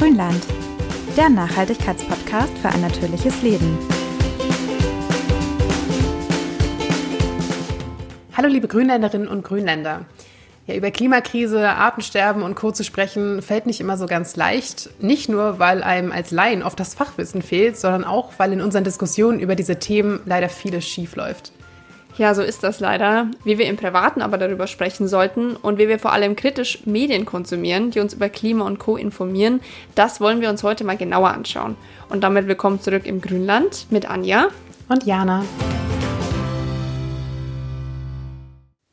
Grünland, der Nachhaltigkeitspodcast für ein natürliches Leben. Hallo liebe Grünländerinnen und Grünländer. Ja, über Klimakrise, Artensterben und Co. zu sprechen, fällt nicht immer so ganz leicht. Nicht nur, weil einem als Laien oft das Fachwissen fehlt, sondern auch, weil in unseren Diskussionen über diese Themen leider vieles schiefläuft. Ja, so ist das leider. Wie wir im Privaten aber darüber sprechen sollten und wie wir vor allem kritisch Medien konsumieren, die uns über Klima und Co. informieren, das wollen wir uns heute mal genauer anschauen. Und damit willkommen zurück im Grünland mit Anja und Jana.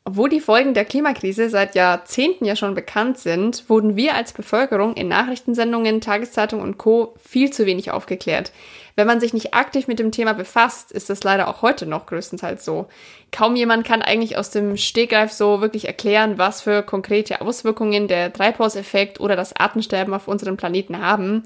Obwohl die Folgen der Klimakrise seit Jahrzehnten ja schon bekannt sind, wurden wir als Bevölkerung in Nachrichtensendungen, Tageszeitungen und Co. viel zu wenig aufgeklärt. Wenn man sich nicht aktiv mit dem Thema befasst, ist das leider auch heute noch größtenteils so. Kaum jemand kann eigentlich aus dem Stegreif so wirklich erklären, was für konkrete Auswirkungen der Treibhauseffekt oder das Artensterben auf unserem Planeten haben.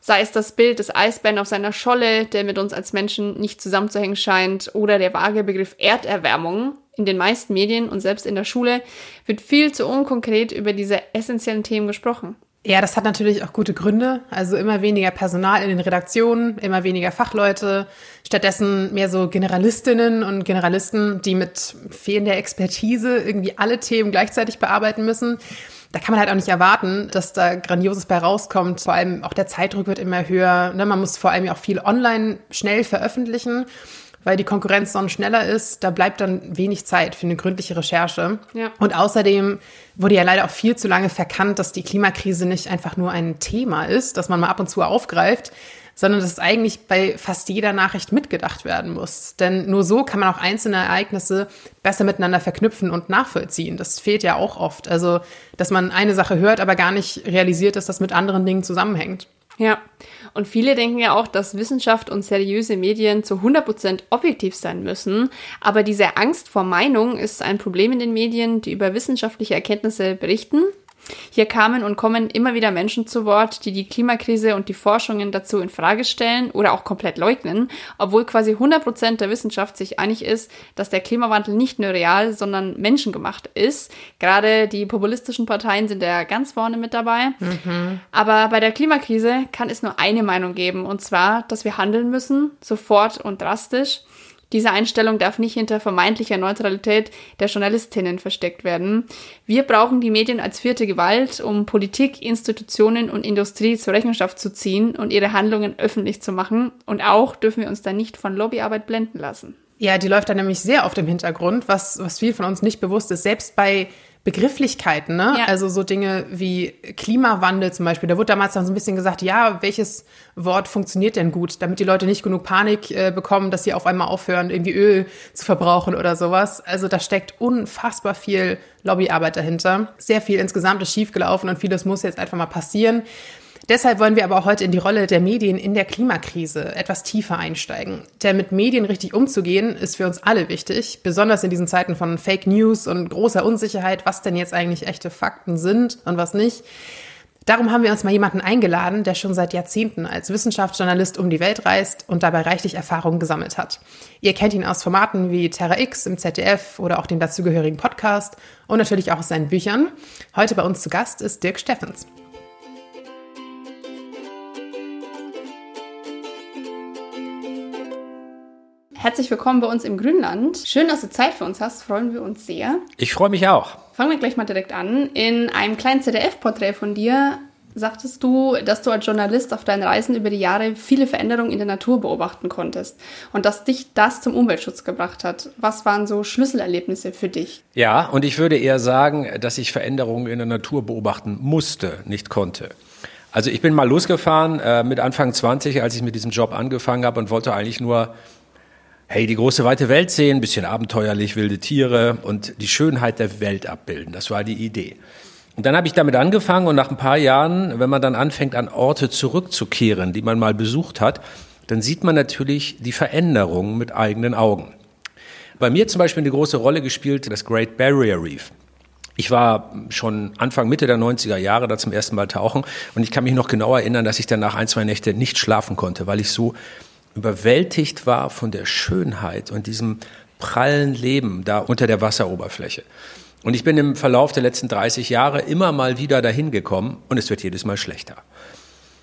Sei es das Bild des Eisbären auf seiner Scholle, der mit uns als Menschen nicht zusammenzuhängen scheint, oder der vage Begriff Erderwärmung. In den meisten Medien und selbst in der Schule wird viel zu unkonkret über diese essentiellen Themen gesprochen. Ja, das hat natürlich auch gute Gründe. Also immer weniger Personal in den Redaktionen, immer weniger Fachleute, stattdessen mehr so Generalistinnen und Generalisten, die mit fehlender Expertise irgendwie alle Themen gleichzeitig bearbeiten müssen da kann man halt auch nicht erwarten, dass da Grandioses bei rauskommt. Vor allem auch der Zeitdruck wird immer höher. Ne? Man muss vor allem auch viel online schnell veröffentlichen, weil die Konkurrenz dann schneller ist. Da bleibt dann wenig Zeit für eine gründliche Recherche. Ja. Und außerdem wurde ja leider auch viel zu lange verkannt, dass die Klimakrise nicht einfach nur ein Thema ist, das man mal ab und zu aufgreift, sondern dass es eigentlich bei fast jeder Nachricht mitgedacht werden muss. Denn nur so kann man auch einzelne Ereignisse besser miteinander verknüpfen und nachvollziehen. Das fehlt ja auch oft. Also, dass man eine Sache hört, aber gar nicht realisiert, dass das mit anderen Dingen zusammenhängt. Ja, und viele denken ja auch, dass Wissenschaft und seriöse Medien zu 100% objektiv sein müssen. Aber diese Angst vor Meinung ist ein Problem in den Medien, die über wissenschaftliche Erkenntnisse berichten, hier kamen und kommen immer wieder Menschen zu Wort, die die Klimakrise und die Forschungen dazu in Frage stellen oder auch komplett leugnen, obwohl quasi 100 Prozent der Wissenschaft sich einig ist, dass der Klimawandel nicht nur real, sondern menschengemacht ist. Gerade die populistischen Parteien sind da ganz vorne mit dabei. Mhm. Aber bei der Klimakrise kann es nur eine Meinung geben, und zwar, dass wir handeln müssen, sofort und drastisch. Diese Einstellung darf nicht hinter vermeintlicher Neutralität der Journalistinnen versteckt werden. Wir brauchen die Medien als vierte Gewalt, um Politik, Institutionen und Industrie zur Rechenschaft zu ziehen und ihre Handlungen öffentlich zu machen. Und auch dürfen wir uns da nicht von Lobbyarbeit blenden lassen. Ja, die läuft da nämlich sehr auf dem Hintergrund, was, was viel von uns nicht bewusst ist. Selbst bei Begrifflichkeiten, ne? Ja. Also so Dinge wie Klimawandel zum Beispiel. Da wurde damals dann so ein bisschen gesagt, ja, welches Wort funktioniert denn gut, damit die Leute nicht genug Panik äh, bekommen, dass sie auf einmal aufhören, irgendwie Öl zu verbrauchen oder sowas. Also da steckt unfassbar viel Lobbyarbeit dahinter. Sehr viel insgesamt ist schiefgelaufen und vieles muss jetzt einfach mal passieren. Deshalb wollen wir aber auch heute in die Rolle der Medien in der Klimakrise etwas tiefer einsteigen. Denn mit Medien richtig umzugehen, ist für uns alle wichtig, besonders in diesen Zeiten von Fake News und großer Unsicherheit, was denn jetzt eigentlich echte Fakten sind und was nicht. Darum haben wir uns mal jemanden eingeladen, der schon seit Jahrzehnten als Wissenschaftsjournalist um die Welt reist und dabei reichlich Erfahrungen gesammelt hat. Ihr kennt ihn aus Formaten wie Terra X im ZDF oder auch dem dazugehörigen Podcast und natürlich auch aus seinen Büchern. Heute bei uns zu Gast ist Dirk Steffens. Herzlich willkommen bei uns im Grünland. Schön, dass du Zeit für uns hast, freuen wir uns sehr. Ich freue mich auch. Fangen wir gleich mal direkt an. In einem kleinen ZDF-Porträt von dir sagtest du, dass du als Journalist auf deinen Reisen über die Jahre viele Veränderungen in der Natur beobachten konntest und dass dich das zum Umweltschutz gebracht hat. Was waren so Schlüsselerlebnisse für dich? Ja, und ich würde eher sagen, dass ich Veränderungen in der Natur beobachten musste, nicht konnte. Also ich bin mal losgefahren äh, mit Anfang 20, als ich mit diesem Job angefangen habe und wollte eigentlich nur hey, die große weite Welt sehen, bisschen abenteuerlich, wilde Tiere und die Schönheit der Welt abbilden. Das war die Idee. Und dann habe ich damit angefangen und nach ein paar Jahren, wenn man dann anfängt, an Orte zurückzukehren, die man mal besucht hat, dann sieht man natürlich die Veränderungen mit eigenen Augen. Bei mir zum Beispiel eine große Rolle gespielt das Great Barrier Reef. Ich war schon Anfang, Mitte der 90er Jahre da zum ersten Mal tauchen und ich kann mich noch genau erinnern, dass ich dann nach ein, zwei Nächte nicht schlafen konnte, weil ich so überwältigt war von der Schönheit und diesem prallen Leben da unter der Wasseroberfläche. Und ich bin im Verlauf der letzten 30 Jahre immer mal wieder dahin gekommen und es wird jedes Mal schlechter.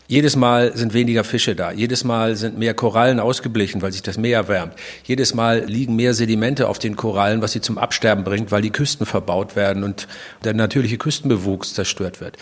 Jedes Mal sind weniger Fische da. Jedes Mal sind mehr Korallen ausgeblichen, weil sich das Meer erwärmt. Jedes Mal liegen mehr Sedimente auf den Korallen, was sie zum Absterben bringt, weil die Küsten verbaut werden und der natürliche Küstenbewuchs zerstört wird.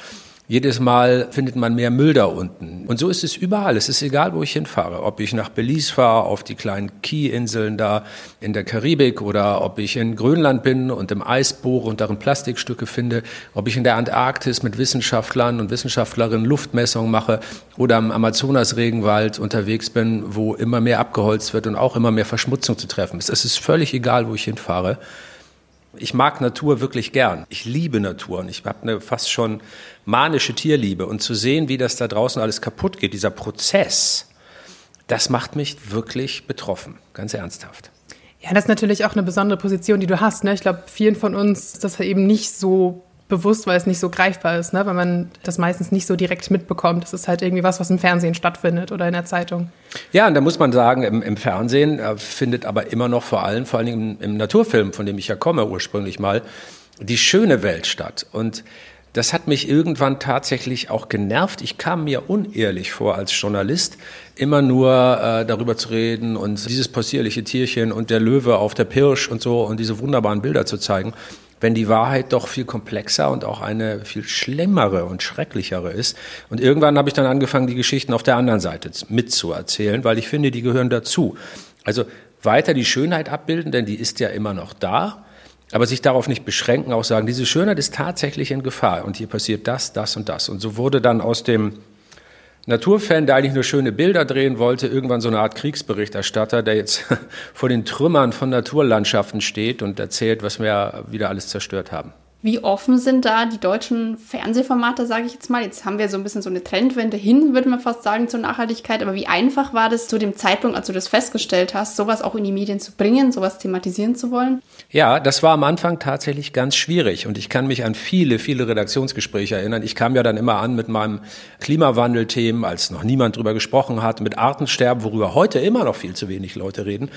Jedes Mal findet man mehr Müll da unten. Und so ist es überall. Es ist egal, wo ich hinfahre. Ob ich nach Belize fahre, auf die kleinen Key-Inseln da in der Karibik oder ob ich in Grönland bin und im Eis bohre und darin Plastikstücke finde, ob ich in der Antarktis mit Wissenschaftlern und Wissenschaftlerinnen Luftmessungen mache oder am Amazonas-Regenwald unterwegs bin, wo immer mehr abgeholzt wird und auch immer mehr Verschmutzung zu treffen ist. Es ist völlig egal, wo ich hinfahre. Ich mag Natur wirklich gern. Ich liebe Natur und ich habe eine fast schon manische Tierliebe. Und zu sehen, wie das da draußen alles kaputt geht, dieser Prozess, das macht mich wirklich betroffen, ganz ernsthaft. Ja, das ist natürlich auch eine besondere Position, die du hast. Ne? Ich glaube, vielen von uns ist das eben nicht so bewusst, weil es nicht so greifbar ist, ne? weil man das meistens nicht so direkt mitbekommt. Das ist halt irgendwie was, was im Fernsehen stattfindet oder in der Zeitung. Ja, und da muss man sagen, im, im Fernsehen äh, findet aber immer noch vor allem, vor allem im, im Naturfilm, von dem ich ja komme ursprünglich mal, die schöne Welt statt. Und das hat mich irgendwann tatsächlich auch genervt. Ich kam mir unehrlich vor als Journalist, immer nur äh, darüber zu reden und dieses possierliche Tierchen und der Löwe auf der Pirsch und so und diese wunderbaren Bilder zu zeigen wenn die Wahrheit doch viel komplexer und auch eine viel schlimmere und schrecklichere ist. Und irgendwann habe ich dann angefangen, die Geschichten auf der anderen Seite mitzuerzählen, weil ich finde, die gehören dazu. Also weiter die Schönheit abbilden, denn die ist ja immer noch da. Aber sich darauf nicht beschränken, auch sagen, diese Schönheit ist tatsächlich in Gefahr und hier passiert das, das und das. Und so wurde dann aus dem Naturfan, der eigentlich nur schöne Bilder drehen wollte, irgendwann so eine Art Kriegsberichterstatter, der jetzt vor den Trümmern von Naturlandschaften steht und erzählt, was wir wieder alles zerstört haben. Wie offen sind da die deutschen Fernsehformate, sage ich jetzt mal? Jetzt haben wir so ein bisschen so eine Trendwende hin, würde man fast sagen, zur Nachhaltigkeit. Aber wie einfach war das zu dem Zeitpunkt, als du das festgestellt hast, sowas auch in die Medien zu bringen, sowas thematisieren zu wollen? Ja, das war am Anfang tatsächlich ganz schwierig. Und ich kann mich an viele, viele Redaktionsgespräche erinnern. Ich kam ja dann immer an mit meinem Klimawandelthemen, als noch niemand drüber gesprochen hat, mit Artensterben, worüber heute immer noch viel zu wenig Leute reden.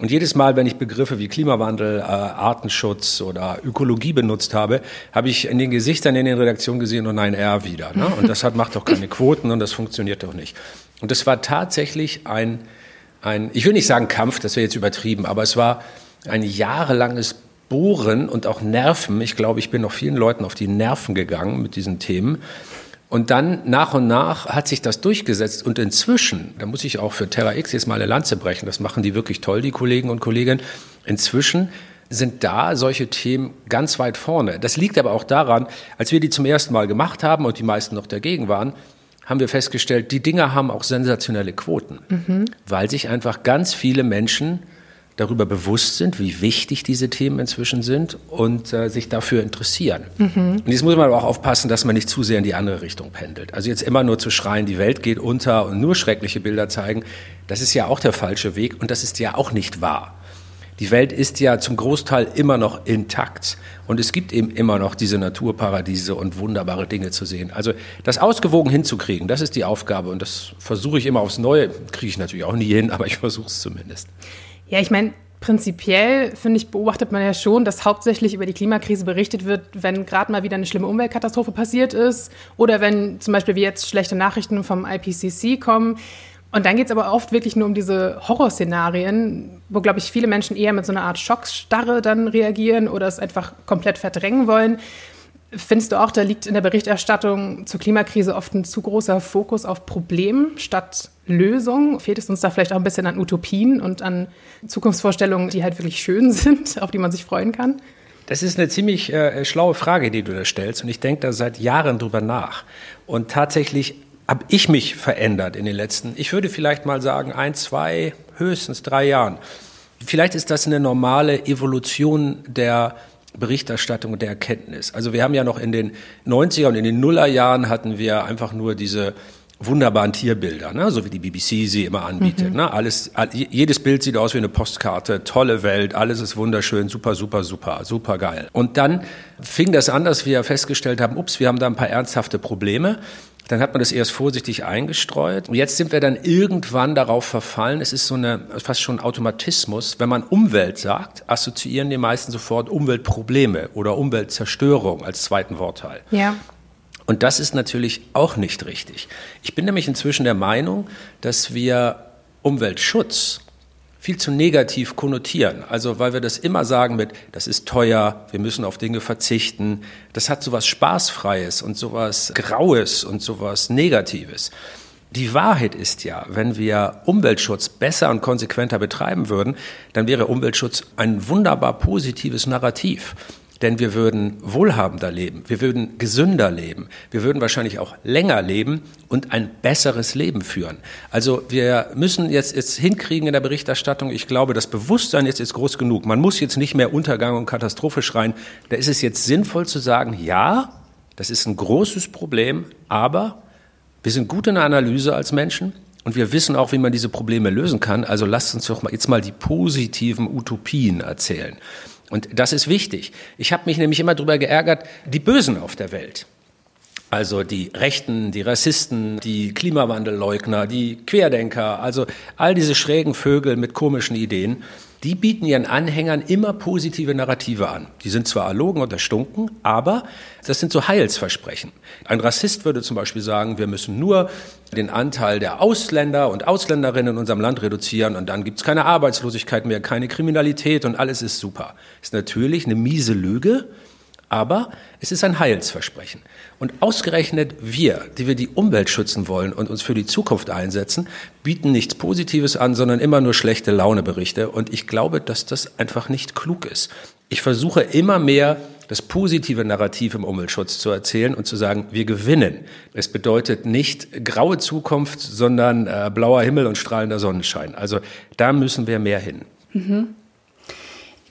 Und jedes Mal, wenn ich Begriffe wie Klimawandel, äh, Artenschutz oder Ökologie benutzt habe, habe ich in den Gesichtern in den Redaktionen gesehen, oh nein, er wieder. Ne? Und das hat, macht doch keine Quoten und das funktioniert doch nicht. Und es war tatsächlich ein, ein, ich will nicht sagen Kampf, das wäre jetzt übertrieben, aber es war ein jahrelanges Bohren und auch Nerven. Ich glaube, ich bin noch vielen Leuten auf die Nerven gegangen mit diesen Themen. Und dann nach und nach hat sich das durchgesetzt. Und inzwischen, da muss ich auch für Terra X jetzt mal eine Lanze brechen, das machen die wirklich toll, die Kollegen und Kolleginnen. Inzwischen sind da solche Themen ganz weit vorne. Das liegt aber auch daran, als wir die zum ersten Mal gemacht haben und die meisten noch dagegen waren, haben wir festgestellt, die Dinger haben auch sensationelle Quoten, mhm. weil sich einfach ganz viele Menschen darüber bewusst sind, wie wichtig diese Themen inzwischen sind und äh, sich dafür interessieren. Mhm. Und jetzt muss man aber auch aufpassen, dass man nicht zu sehr in die andere Richtung pendelt. Also jetzt immer nur zu schreien, die Welt geht unter und nur schreckliche Bilder zeigen, das ist ja auch der falsche Weg und das ist ja auch nicht wahr. Die Welt ist ja zum Großteil immer noch intakt und es gibt eben immer noch diese Naturparadiese und wunderbare Dinge zu sehen. Also das ausgewogen hinzukriegen, das ist die Aufgabe und das versuche ich immer aufs Neue. Kriege ich natürlich auch nie hin, aber ich versuche es zumindest. Ja, ich meine, prinzipiell, finde ich, beobachtet man ja schon, dass hauptsächlich über die Klimakrise berichtet wird, wenn gerade mal wieder eine schlimme Umweltkatastrophe passiert ist oder wenn zum Beispiel wie jetzt schlechte Nachrichten vom IPCC kommen. Und dann geht es aber oft wirklich nur um diese Horrorszenarien, wo, glaube ich, viele Menschen eher mit so einer Art Schockstarre dann reagieren oder es einfach komplett verdrängen wollen. Findest du auch, da liegt in der Berichterstattung zur Klimakrise oft ein zu großer Fokus auf Problem statt Lösung? Fehlt es uns da vielleicht auch ein bisschen an Utopien und an Zukunftsvorstellungen, die halt wirklich schön sind, auf die man sich freuen kann? Das ist eine ziemlich äh, schlaue Frage, die du da stellst. Und ich denke da seit Jahren drüber nach. Und tatsächlich habe ich mich verändert in den letzten, ich würde vielleicht mal sagen, ein, zwei, höchstens drei Jahren. Vielleicht ist das eine normale Evolution der Berichterstattung und der Erkenntnis. Also wir haben ja noch in den 90er und in den Nullerjahren hatten wir einfach nur diese wunderbaren Tierbilder, ne? so wie die BBC sie immer anbietet. Mhm. Ne? Alles, jedes Bild sieht aus wie eine Postkarte, tolle Welt, alles ist wunderschön, super, super, super, super geil. Und dann fing das an, dass wir festgestellt haben, ups, wir haben da ein paar ernsthafte Probleme. Dann hat man das erst vorsichtig eingestreut. Und jetzt sind wir dann irgendwann darauf verfallen. Es ist so eine, fast schon Automatismus. Wenn man Umwelt sagt, assoziieren die meisten sofort Umweltprobleme oder Umweltzerstörung als zweiten Wortteil. Ja. Und das ist natürlich auch nicht richtig. Ich bin nämlich inzwischen der Meinung, dass wir Umweltschutz viel zu negativ konnotieren. Also weil wir das immer sagen mit, das ist teuer, wir müssen auf Dinge verzichten. Das hat sowas Spaßfreies und sowas Graues und sowas Negatives. Die Wahrheit ist ja, wenn wir Umweltschutz besser und konsequenter betreiben würden, dann wäre Umweltschutz ein wunderbar positives Narrativ. Denn wir würden wohlhabender leben, wir würden gesünder leben, wir würden wahrscheinlich auch länger leben und ein besseres Leben führen. Also wir müssen jetzt, jetzt hinkriegen in der Berichterstattung, ich glaube, das Bewusstsein jetzt ist groß genug. Man muss jetzt nicht mehr Untergang und Katastrophe schreien. Da ist es jetzt sinnvoll zu sagen, ja, das ist ein großes Problem, aber wir sind gut in der Analyse als Menschen. Und wir wissen auch, wie man diese Probleme lösen kann. Also lasst uns doch mal jetzt mal die positiven Utopien erzählen. Und das ist wichtig. Ich habe mich nämlich immer darüber geärgert, die Bösen auf der Welt. Also die Rechten, die Rassisten, die Klimawandelleugner, die Querdenker, also all diese schrägen Vögel mit komischen Ideen, die bieten ihren Anhängern immer positive Narrative an. Die sind zwar erlogen und erstunken, aber das sind so Heilsversprechen. Ein Rassist würde zum Beispiel sagen, wir müssen nur den Anteil der Ausländer und Ausländerinnen in unserem Land reduzieren und dann gibt es keine Arbeitslosigkeit mehr, keine Kriminalität und alles ist super. Ist natürlich eine miese Lüge, aber es ist ein Heilsversprechen. Und ausgerechnet wir, die wir die Umwelt schützen wollen und uns für die Zukunft einsetzen, bieten nichts Positives an, sondern immer nur schlechte Launeberichte. Und ich glaube, dass das einfach nicht klug ist. Ich versuche immer mehr das positive Narrativ im Umweltschutz zu erzählen und zu sagen, wir gewinnen. Es bedeutet nicht graue Zukunft, sondern äh, blauer Himmel und strahlender Sonnenschein. Also da müssen wir mehr hin. Mhm.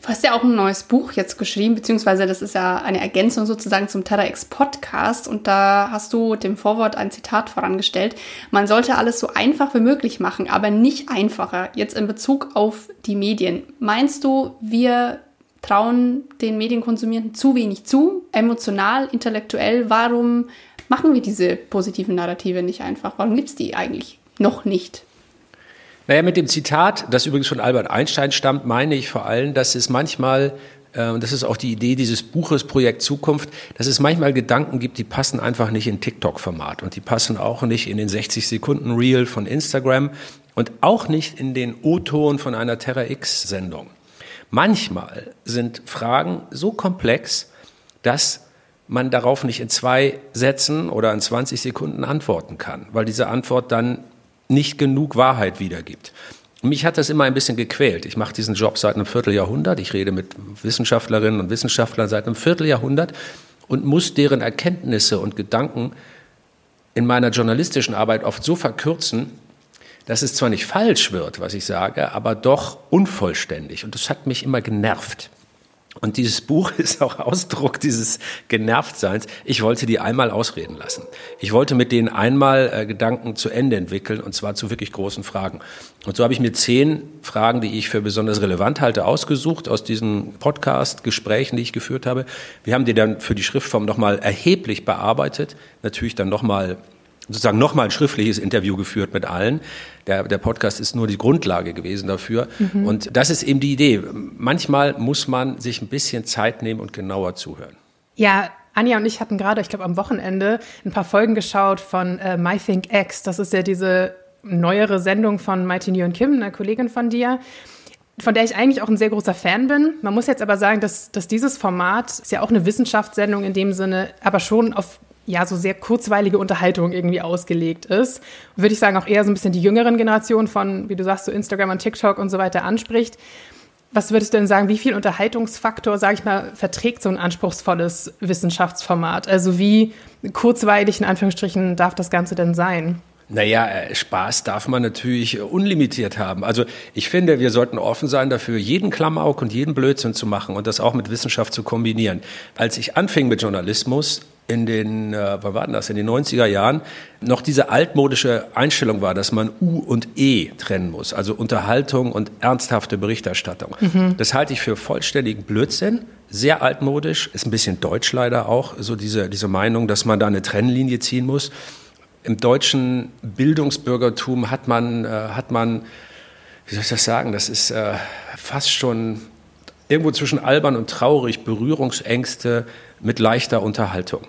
Du hast ja auch ein neues Buch jetzt geschrieben, beziehungsweise das ist ja eine Ergänzung sozusagen zum TEDx Podcast und da hast du dem Vorwort ein Zitat vorangestellt. Man sollte alles so einfach wie möglich machen, aber nicht einfacher. Jetzt in Bezug auf die Medien. Meinst du, wir trauen den Medienkonsumierenden zu wenig zu, emotional, intellektuell? Warum machen wir diese positiven Narrative nicht einfach? Warum gibt es die eigentlich noch nicht? Naja, mit dem Zitat, das übrigens von Albert Einstein stammt, meine ich vor allem, dass es manchmal, äh, und das ist auch die Idee dieses Buches Projekt Zukunft, dass es manchmal Gedanken gibt, die passen einfach nicht in TikTok-Format und die passen auch nicht in den 60 Sekunden Reel von Instagram und auch nicht in den O-Ton von einer Terra X-Sendung. Manchmal sind Fragen so komplex, dass man darauf nicht in zwei Sätzen oder in 20 Sekunden antworten kann, weil diese Antwort dann nicht genug Wahrheit wiedergibt. Mich hat das immer ein bisschen gequält. Ich mache diesen Job seit einem Vierteljahrhundert. Ich rede mit Wissenschaftlerinnen und Wissenschaftlern seit einem Vierteljahrhundert und muss deren Erkenntnisse und Gedanken in meiner journalistischen Arbeit oft so verkürzen, dass es zwar nicht falsch wird, was ich sage, aber doch unvollständig. Und das hat mich immer genervt. Und dieses Buch ist auch Ausdruck dieses Genervtseins. Ich wollte die einmal ausreden lassen. Ich wollte mit denen einmal äh, Gedanken zu Ende entwickeln und zwar zu wirklich großen Fragen. Und so habe ich mir zehn Fragen, die ich für besonders relevant halte, ausgesucht aus diesen Podcast-Gesprächen, die ich geführt habe. Wir haben die dann für die Schriftform nochmal erheblich bearbeitet, natürlich dann nochmal sozusagen nochmal ein schriftliches Interview geführt mit allen. Der, der Podcast ist nur die Grundlage gewesen dafür. Mhm. Und das ist eben die Idee. Manchmal muss man sich ein bisschen Zeit nehmen und genauer zuhören. Ja, Anja und ich hatten gerade, ich glaube am Wochenende, ein paar Folgen geschaut von äh, My Think X. Das ist ja diese neuere Sendung von Mighty Nguyen Kim, einer Kollegin von dir von der ich eigentlich auch ein sehr großer Fan bin. Man muss jetzt aber sagen, dass, dass dieses Format ist ja auch eine Wissenschaftssendung in dem Sinne, aber schon auf ja, so sehr kurzweilige Unterhaltung irgendwie ausgelegt ist. Würde ich sagen, auch eher so ein bisschen die jüngeren Generationen von, wie du sagst, so Instagram und TikTok und so weiter anspricht. Was würdest du denn sagen, wie viel Unterhaltungsfaktor, sage ich mal, verträgt so ein anspruchsvolles Wissenschaftsformat? Also wie kurzweilig in Anführungsstrichen darf das Ganze denn sein? Naja, äh, Spaß darf man natürlich unlimitiert haben. Also ich finde, wir sollten offen sein dafür, jeden Klamauk und jeden Blödsinn zu machen und das auch mit Wissenschaft zu kombinieren. Als ich anfing mit Journalismus, in den, äh, wann war denn das, in den 90er Jahren noch diese altmodische Einstellung war, dass man U und E trennen muss, also Unterhaltung und ernsthafte Berichterstattung. Mhm. Das halte ich für vollständigen Blödsinn, sehr altmodisch, ist ein bisschen deutsch leider auch, so diese, diese Meinung, dass man da eine Trennlinie ziehen muss. Im deutschen Bildungsbürgertum hat man, äh, hat man, wie soll ich das sagen, das ist äh, fast schon irgendwo zwischen albern und traurig, Berührungsängste mit leichter Unterhaltung.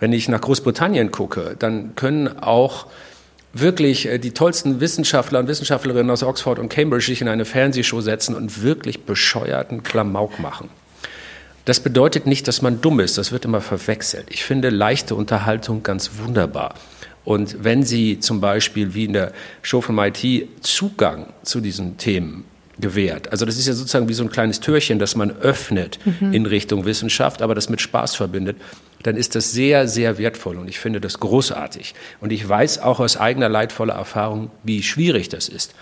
Wenn ich nach Großbritannien gucke, dann können auch wirklich äh, die tollsten Wissenschaftler und Wissenschaftlerinnen aus Oxford und Cambridge sich in eine Fernsehshow setzen und wirklich bescheuerten Klamauk machen. Das bedeutet nicht, dass man dumm ist, das wird immer verwechselt. Ich finde leichte Unterhaltung ganz wunderbar. Und wenn Sie zum Beispiel wie in der Show von MIT Zugang zu diesen Themen gewährt, also das ist ja sozusagen wie so ein kleines Türchen, das man öffnet mhm. in Richtung Wissenschaft, aber das mit Spaß verbindet, dann ist das sehr, sehr wertvoll und ich finde das großartig. Und ich weiß auch aus eigener leidvoller Erfahrung, wie schwierig das ist.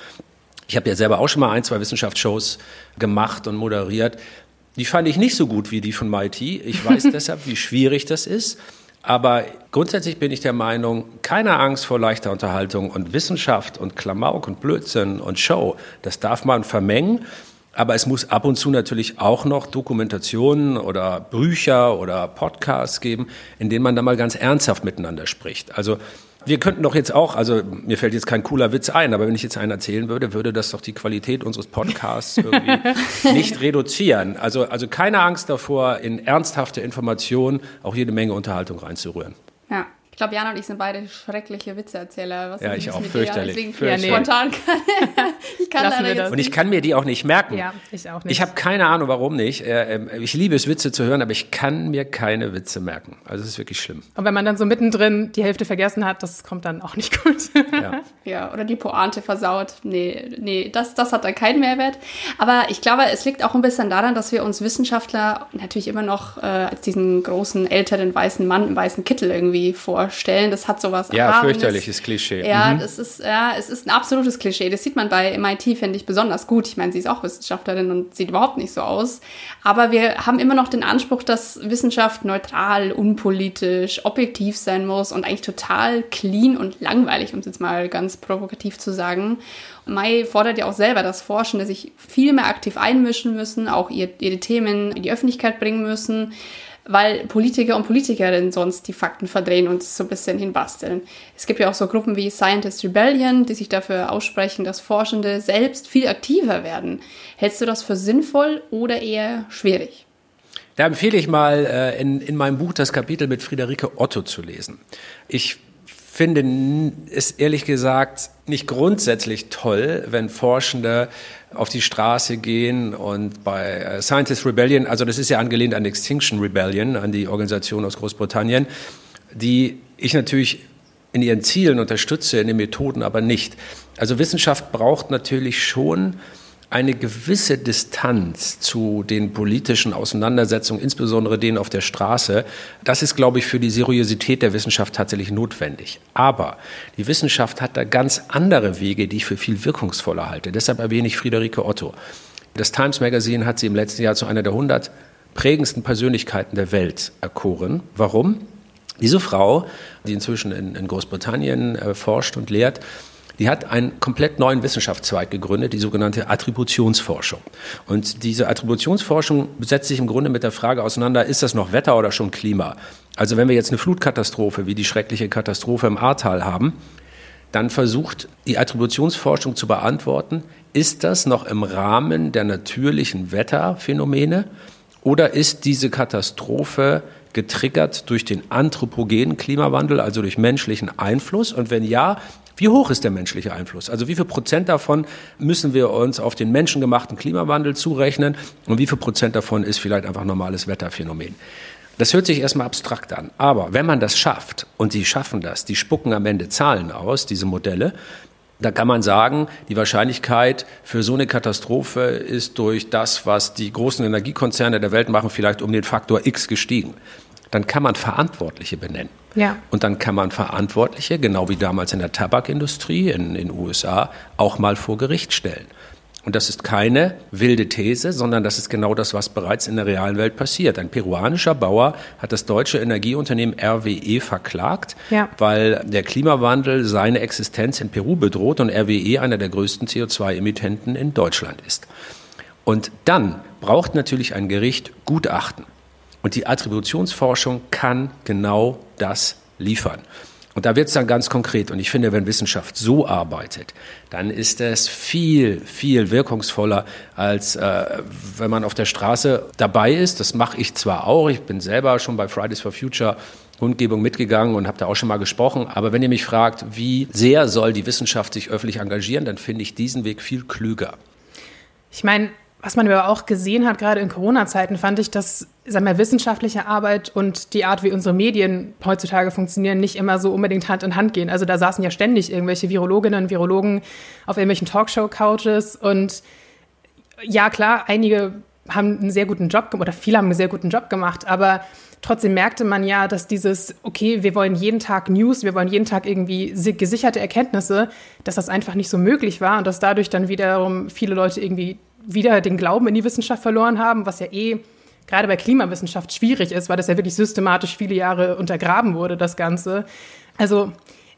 Ich habe ja selber auch schon mal ein, zwei Wissenschaftsshows gemacht und moderiert. Die fand ich nicht so gut wie die von MIT. Ich weiß deshalb, wie schwierig das ist. Aber grundsätzlich bin ich der Meinung, keine Angst vor leichter Unterhaltung und Wissenschaft und Klamauk und Blödsinn und Show, das darf man vermengen. Aber es muss ab und zu natürlich auch noch Dokumentationen oder Bücher oder Podcasts geben, in denen man dann mal ganz ernsthaft miteinander spricht. Also wir könnten doch jetzt auch, also mir fällt jetzt kein cooler Witz ein, aber wenn ich jetzt einen erzählen würde, würde das doch die Qualität unseres Podcasts irgendwie nicht reduzieren. Also, also keine Angst davor, in ernsthafte Informationen auch jede Menge Unterhaltung reinzurühren. Ja glaube, Jana und ich sind beide schreckliche Witzeerzähler. Was ja, ich auch fürchterlich. Deswegen fürchterlich. spontan kann. ich kann leider jetzt Und ich kann mir die auch nicht merken. Ja, ich auch nicht. Ich habe keine Ahnung, warum nicht. Äh, ähm, ich liebe es, Witze zu hören, aber ich kann mir keine Witze merken. Also es ist wirklich schlimm. Und wenn man dann so mittendrin die Hälfte vergessen hat, das kommt dann auch nicht gut. ja. ja, oder die Pointe versaut. Nee, nee, das, das hat dann keinen Mehrwert. Aber ich glaube, es liegt auch ein bisschen daran, dass wir uns Wissenschaftler natürlich immer noch äh, als diesen großen, älteren, weißen Mann im weißen Kittel irgendwie vorstellen vorstellen. Das hat sowas. Ja, Erhabenes. fürchterliches Klischee. Ja, mhm. das ist, ja, es ist ein absolutes Klischee. Das sieht man bei MIT, finde ich, besonders gut. Ich meine, sie ist auch Wissenschaftlerin und sieht überhaupt nicht so aus. Aber wir haben immer noch den Anspruch, dass Wissenschaft neutral, unpolitisch, objektiv sein muss und eigentlich total clean und langweilig, um es jetzt mal ganz provokativ zu sagen. Mai fordert ja auch selber, dass Forschende sich viel mehr aktiv einmischen müssen, auch ihre Themen in die Öffentlichkeit bringen müssen weil Politiker und Politikerinnen sonst die Fakten verdrehen und so ein bisschen hinbasteln. Es gibt ja auch so Gruppen wie Scientist Rebellion, die sich dafür aussprechen, dass Forschende selbst viel aktiver werden. Hältst du das für sinnvoll oder eher schwierig? Da empfehle ich mal äh, in, in meinem Buch das Kapitel mit Friederike Otto zu lesen. Ich finde es ehrlich gesagt nicht grundsätzlich toll, wenn Forschende auf die Straße gehen und bei äh, Scientist Rebellion, also das ist ja angelehnt an Extinction Rebellion, an die Organisation aus Großbritannien, die ich natürlich in ihren Zielen unterstütze, in den Methoden aber nicht. Also Wissenschaft braucht natürlich schon eine gewisse Distanz zu den politischen Auseinandersetzungen, insbesondere denen auf der Straße, das ist, glaube ich, für die Seriosität der Wissenschaft tatsächlich notwendig. Aber die Wissenschaft hat da ganz andere Wege, die ich für viel wirkungsvoller halte. Deshalb erwähne ich Friederike Otto. Das Times Magazine hat sie im letzten Jahr zu einer der 100 prägendsten Persönlichkeiten der Welt erkoren. Warum? Diese Frau, die inzwischen in, in Großbritannien äh, forscht und lehrt, die hat einen komplett neuen Wissenschaftszweig gegründet, die sogenannte Attributionsforschung. Und diese Attributionsforschung setzt sich im Grunde mit der Frage auseinander, ist das noch Wetter oder schon Klima? Also wenn wir jetzt eine Flutkatastrophe wie die schreckliche Katastrophe im Ahrtal haben, dann versucht die Attributionsforschung zu beantworten, ist das noch im Rahmen der natürlichen Wetterphänomene oder ist diese Katastrophe getriggert durch den anthropogenen Klimawandel, also durch menschlichen Einfluss? Und wenn ja, wie hoch ist der menschliche Einfluss? Also wie viel Prozent davon müssen wir uns auf den menschengemachten Klimawandel zurechnen und wie viel Prozent davon ist vielleicht einfach normales Wetterphänomen? Das hört sich erstmal abstrakt an. Aber wenn man das schafft, und die schaffen das, die spucken am Ende Zahlen aus, diese Modelle, da kann man sagen, die Wahrscheinlichkeit für so eine Katastrophe ist durch das, was die großen Energiekonzerne der Welt machen, vielleicht um den Faktor X gestiegen. Dann kann man Verantwortliche benennen. Ja. Und dann kann man Verantwortliche, genau wie damals in der Tabakindustrie in den USA, auch mal vor Gericht stellen. Und das ist keine wilde These, sondern das ist genau das, was bereits in der realen Welt passiert. Ein peruanischer Bauer hat das deutsche Energieunternehmen RWE verklagt, ja. weil der Klimawandel seine Existenz in Peru bedroht und RWE einer der größten CO2-Emittenten in Deutschland ist. Und dann braucht natürlich ein Gericht Gutachten. Und die Attributionsforschung kann genau das liefern. Und da wird es dann ganz konkret. Und ich finde, wenn Wissenschaft so arbeitet, dann ist es viel, viel wirkungsvoller, als äh, wenn man auf der Straße dabei ist. Das mache ich zwar auch. Ich bin selber schon bei Fridays for Future Kundgebung mitgegangen und habe da auch schon mal gesprochen. Aber wenn ihr mich fragt, wie sehr soll die Wissenschaft sich öffentlich engagieren, dann finde ich diesen Weg viel klüger. Ich meine, was man aber auch gesehen hat, gerade in Corona-Zeiten, fand ich, dass sagen wir, wissenschaftliche Arbeit und die Art, wie unsere Medien heutzutage funktionieren, nicht immer so unbedingt Hand in Hand gehen. Also da saßen ja ständig irgendwelche Virologinnen und Virologen auf irgendwelchen Talkshow-Couches und ja, klar, einige haben einen sehr guten Job gemacht oder viele haben einen sehr guten Job gemacht, aber trotzdem merkte man ja, dass dieses, okay, wir wollen jeden Tag News, wir wollen jeden Tag irgendwie gesicherte Erkenntnisse, dass das einfach nicht so möglich war und dass dadurch dann wiederum viele Leute irgendwie wieder den Glauben in die Wissenschaft verloren haben, was ja eh gerade bei Klimawissenschaft schwierig ist, weil das ja wirklich systematisch viele Jahre untergraben wurde, das Ganze. Also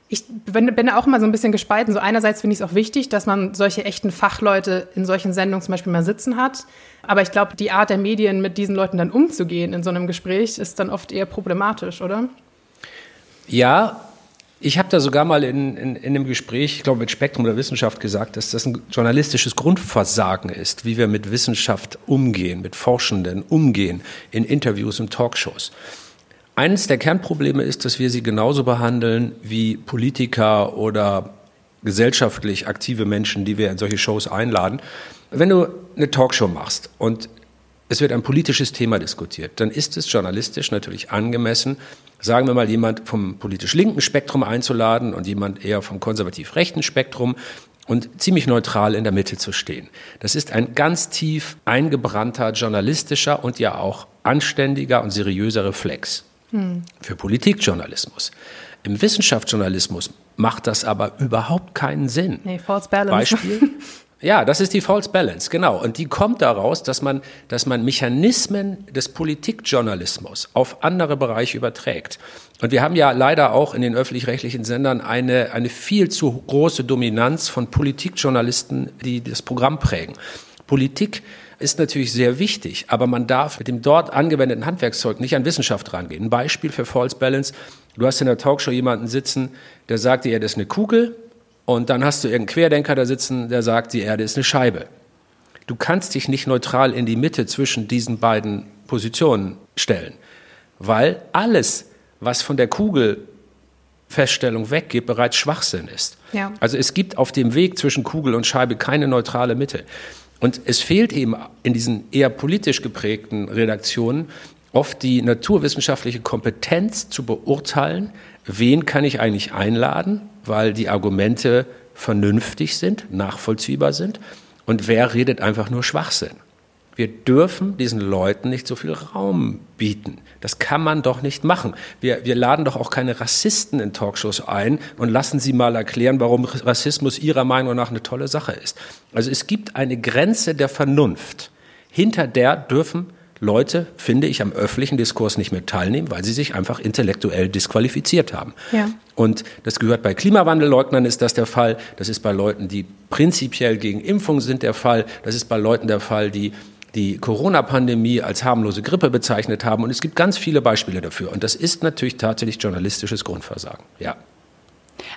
ich bin, bin auch immer so ein bisschen gespalten. So einerseits finde ich es auch wichtig, dass man solche echten Fachleute in solchen Sendungen zum Beispiel mal sitzen hat. Aber ich glaube, die Art der Medien, mit diesen Leuten dann umzugehen in so einem Gespräch, ist dann oft eher problematisch, oder? Ja, ich habe da sogar mal in, in, in einem Gespräch, ich glaube mit Spektrum der Wissenschaft gesagt, dass das ein journalistisches Grundversagen ist, wie wir mit Wissenschaft umgehen, mit Forschenden umgehen in Interviews und Talkshows. Eines der Kernprobleme ist, dass wir sie genauso behandeln wie Politiker oder gesellschaftlich aktive Menschen, die wir in solche Shows einladen. Wenn du eine Talkshow machst und es wird ein politisches Thema diskutiert, dann ist es journalistisch natürlich angemessen, sagen wir mal, jemand vom politisch linken Spektrum einzuladen und jemand eher vom konservativ rechten Spektrum und ziemlich neutral in der Mitte zu stehen. Das ist ein ganz tief eingebrannter journalistischer und ja auch anständiger und seriöser Reflex hm. für Politikjournalismus. Im Wissenschaftsjournalismus macht das aber überhaupt keinen Sinn. Nee, false balance. Beispiel, Ja, das ist die False Balance, genau. Und die kommt daraus, dass man, dass man Mechanismen des Politikjournalismus auf andere Bereiche überträgt. Und wir haben ja leider auch in den öffentlich-rechtlichen Sendern eine, eine viel zu große Dominanz von Politikjournalisten, die das Programm prägen. Politik ist natürlich sehr wichtig, aber man darf mit dem dort angewendeten Handwerkszeug nicht an Wissenschaft rangehen. Ein Beispiel für False Balance. Du hast in der Talkshow jemanden sitzen, der sagt dir, das ist eine Kugel, und dann hast du irgendeinen Querdenker da sitzen, der sagt, die Erde ist eine Scheibe. Du kannst dich nicht neutral in die Mitte zwischen diesen beiden Positionen stellen, weil alles, was von der Kugelfeststellung weggeht, bereits Schwachsinn ist. Ja. Also es gibt auf dem Weg zwischen Kugel und Scheibe keine neutrale Mitte. Und es fehlt eben in diesen eher politisch geprägten Redaktionen oft die naturwissenschaftliche Kompetenz zu beurteilen, wen kann ich eigentlich einladen, weil die Argumente vernünftig sind, nachvollziehbar sind und wer redet einfach nur Schwachsinn. Wir dürfen diesen Leuten nicht so viel Raum bieten. Das kann man doch nicht machen. Wir, wir laden doch auch keine Rassisten in Talkshows ein und lassen sie mal erklären, warum Rassismus ihrer Meinung nach eine tolle Sache ist. Also es gibt eine Grenze der Vernunft. Hinter der dürfen Leute, finde ich, am öffentlichen Diskurs nicht mehr teilnehmen, weil sie sich einfach intellektuell disqualifiziert haben. Ja. Und das gehört bei Klimawandelleugnern ist das der Fall. Das ist bei Leuten, die prinzipiell gegen Impfung sind, der Fall. Das ist bei Leuten der Fall, die die Corona-Pandemie als harmlose Grippe bezeichnet haben. Und es gibt ganz viele Beispiele dafür. Und das ist natürlich tatsächlich journalistisches Grundversagen. Ja.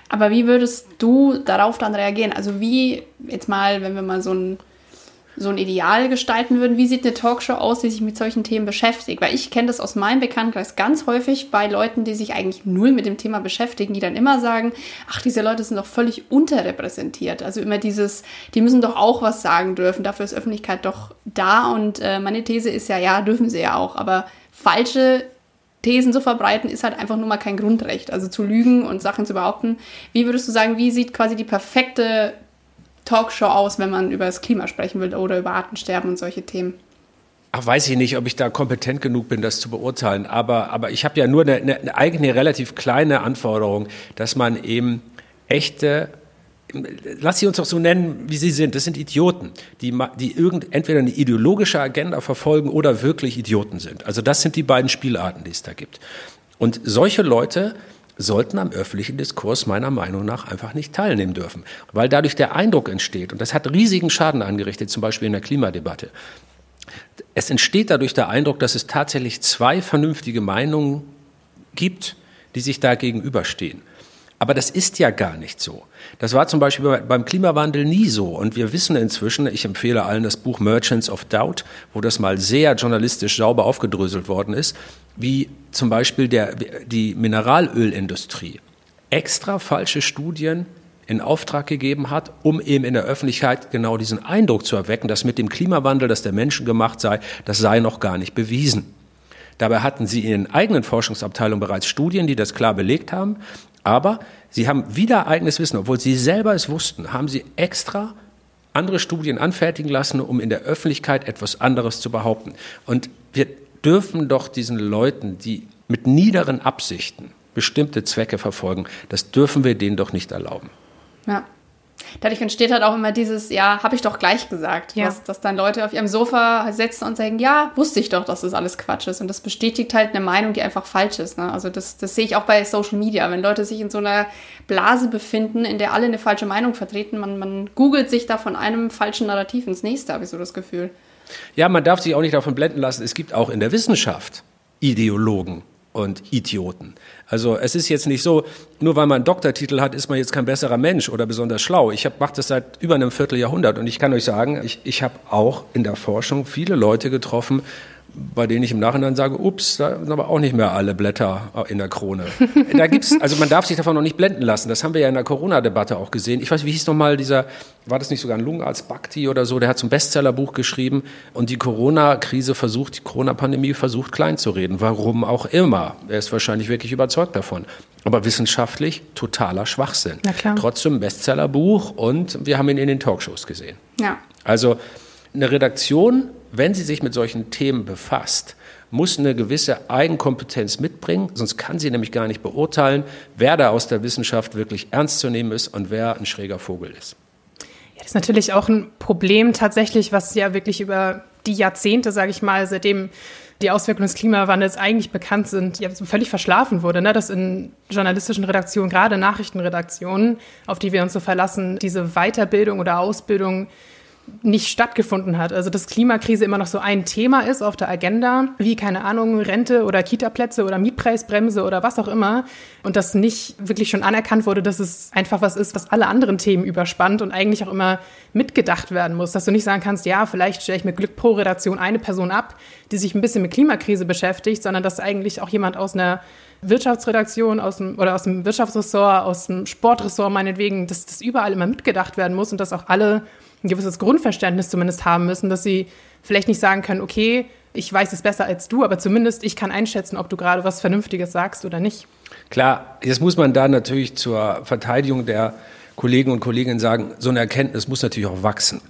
Aber wie würdest du darauf dann reagieren? Also wie, jetzt mal, wenn wir mal so ein so ein Ideal gestalten würden, wie sieht eine Talkshow aus, die sich mit solchen Themen beschäftigt? Weil ich kenne das aus meinem Bekanntenkreis ganz häufig bei Leuten, die sich eigentlich null mit dem Thema beschäftigen, die dann immer sagen, ach, diese Leute sind doch völlig unterrepräsentiert. Also immer dieses, die müssen doch auch was sagen dürfen, dafür ist Öffentlichkeit doch da. Und äh, meine These ist ja, ja, dürfen sie ja auch, aber falsche Thesen zu verbreiten, ist halt einfach nur mal kein Grundrecht. Also zu lügen und Sachen zu behaupten. Wie würdest du sagen, wie sieht quasi die perfekte Talkshow aus, wenn man über das Klima sprechen will oder über Artensterben und solche Themen? Ach, weiß ich nicht, ob ich da kompetent genug bin, das zu beurteilen. Aber, aber ich habe ja nur eine, eine, eigene relativ kleine Anforderung, dass man eben echte lass sie uns doch so nennen, wie sie sind. Das sind Idioten, die, die irgend, entweder eine ideologische Agenda verfolgen oder wirklich Idioten sind. Also das sind die beiden Spielarten, die es da gibt. Und solche Leute sollten am öffentlichen Diskurs meiner Meinung nach einfach nicht teilnehmen dürfen, weil dadurch der Eindruck entsteht, und das hat riesigen Schaden angerichtet, zum Beispiel in der Klimadebatte, es entsteht dadurch der Eindruck, dass es tatsächlich zwei vernünftige Meinungen gibt, die sich da gegenüberstehen. Aber das ist ja gar nicht so. Das war zum Beispiel beim Klimawandel nie so. Und wir wissen inzwischen, ich empfehle allen das Buch Merchants of Doubt, wo das mal sehr journalistisch sauber aufgedröselt worden ist, wie zum Beispiel der, die Mineralölindustrie extra falsche Studien in Auftrag gegeben hat, um eben in der Öffentlichkeit genau diesen Eindruck zu erwecken, dass mit dem Klimawandel, dass der Menschen gemacht sei, das sei noch gar nicht bewiesen. Dabei hatten sie in ihren eigenen Forschungsabteilungen bereits Studien, die das klar belegt haben. Aber sie haben wieder eigenes Wissen, obwohl sie selber es wussten, haben sie extra andere Studien anfertigen lassen, um in der Öffentlichkeit etwas anderes zu behaupten. Und wir dürfen doch diesen Leuten, die mit niederen Absichten bestimmte Zwecke verfolgen, das dürfen wir denen doch nicht erlauben. Ja. Dadurch entsteht halt auch immer dieses, ja, habe ich doch gleich gesagt, ja. dass, dass dann Leute auf ihrem Sofa sitzen und sagen, ja, wusste ich doch, dass das alles Quatsch ist. Und das bestätigt halt eine Meinung, die einfach falsch ist. Ne? Also das, das sehe ich auch bei Social Media. Wenn Leute sich in so einer Blase befinden, in der alle eine falsche Meinung vertreten, man, man googelt sich da von einem falschen Narrativ ins nächste, habe ich so das Gefühl. Ja, man darf sich auch nicht davon blenden lassen. Es gibt auch in der Wissenschaft Ideologen und Idioten. Also es ist jetzt nicht so, nur weil man einen Doktortitel hat, ist man jetzt kein besserer Mensch oder besonders schlau. Ich mache das seit über einem Vierteljahrhundert und ich kann euch sagen, ich, ich habe auch in der Forschung viele Leute getroffen, bei denen ich im Nachhinein sage, ups, da sind aber auch nicht mehr alle Blätter in der Krone. Da gibt's, also man darf sich davon noch nicht blenden lassen. Das haben wir ja in der Corona-Debatte auch gesehen. Ich weiß, wie hieß nochmal dieser, war das nicht sogar ein Lungenarzt Bhakti oder so, der hat so ein Bestsellerbuch geschrieben und die Corona-Krise versucht, die Corona-Pandemie versucht klein zu reden. Warum auch immer. Er ist wahrscheinlich wirklich überzeugt davon. Aber wissenschaftlich totaler Schwachsinn. Na klar. Trotzdem Bestsellerbuch und wir haben ihn in den Talkshows gesehen. Ja. Also eine Redaktion wenn sie sich mit solchen Themen befasst, muss eine gewisse Eigenkompetenz mitbringen, sonst kann sie nämlich gar nicht beurteilen, wer da aus der Wissenschaft wirklich ernst zu nehmen ist und wer ein schräger Vogel ist. Ja, das ist natürlich auch ein Problem tatsächlich, was ja wirklich über die Jahrzehnte, sage ich mal, seitdem die Auswirkungen des Klimawandels eigentlich bekannt sind, ja völlig verschlafen wurde, ne? dass in journalistischen Redaktionen, gerade Nachrichtenredaktionen, auf die wir uns so verlassen, diese Weiterbildung oder Ausbildung nicht stattgefunden hat. Also dass Klimakrise immer noch so ein Thema ist auf der Agenda, wie keine Ahnung, Rente oder Kitaplätze oder Mietpreisbremse oder was auch immer. Und dass nicht wirklich schon anerkannt wurde, dass es einfach was ist, was alle anderen Themen überspannt und eigentlich auch immer mitgedacht werden muss. Dass du nicht sagen kannst, ja, vielleicht stelle ich mit Glück pro Redaktion eine Person ab, die sich ein bisschen mit Klimakrise beschäftigt, sondern dass eigentlich auch jemand aus einer Wirtschaftsredaktion aus dem, oder aus dem Wirtschaftsressort, aus dem Sportressort meinetwegen, dass das überall immer mitgedacht werden muss und dass auch alle ein gewisses Grundverständnis zumindest haben müssen, dass sie vielleicht nicht sagen können, okay, ich weiß es besser als du, aber zumindest ich kann einschätzen, ob du gerade was Vernünftiges sagst oder nicht. Klar, jetzt muss man da natürlich zur Verteidigung der Kollegen und Kolleginnen sagen, so eine Erkenntnis muss natürlich auch wachsen.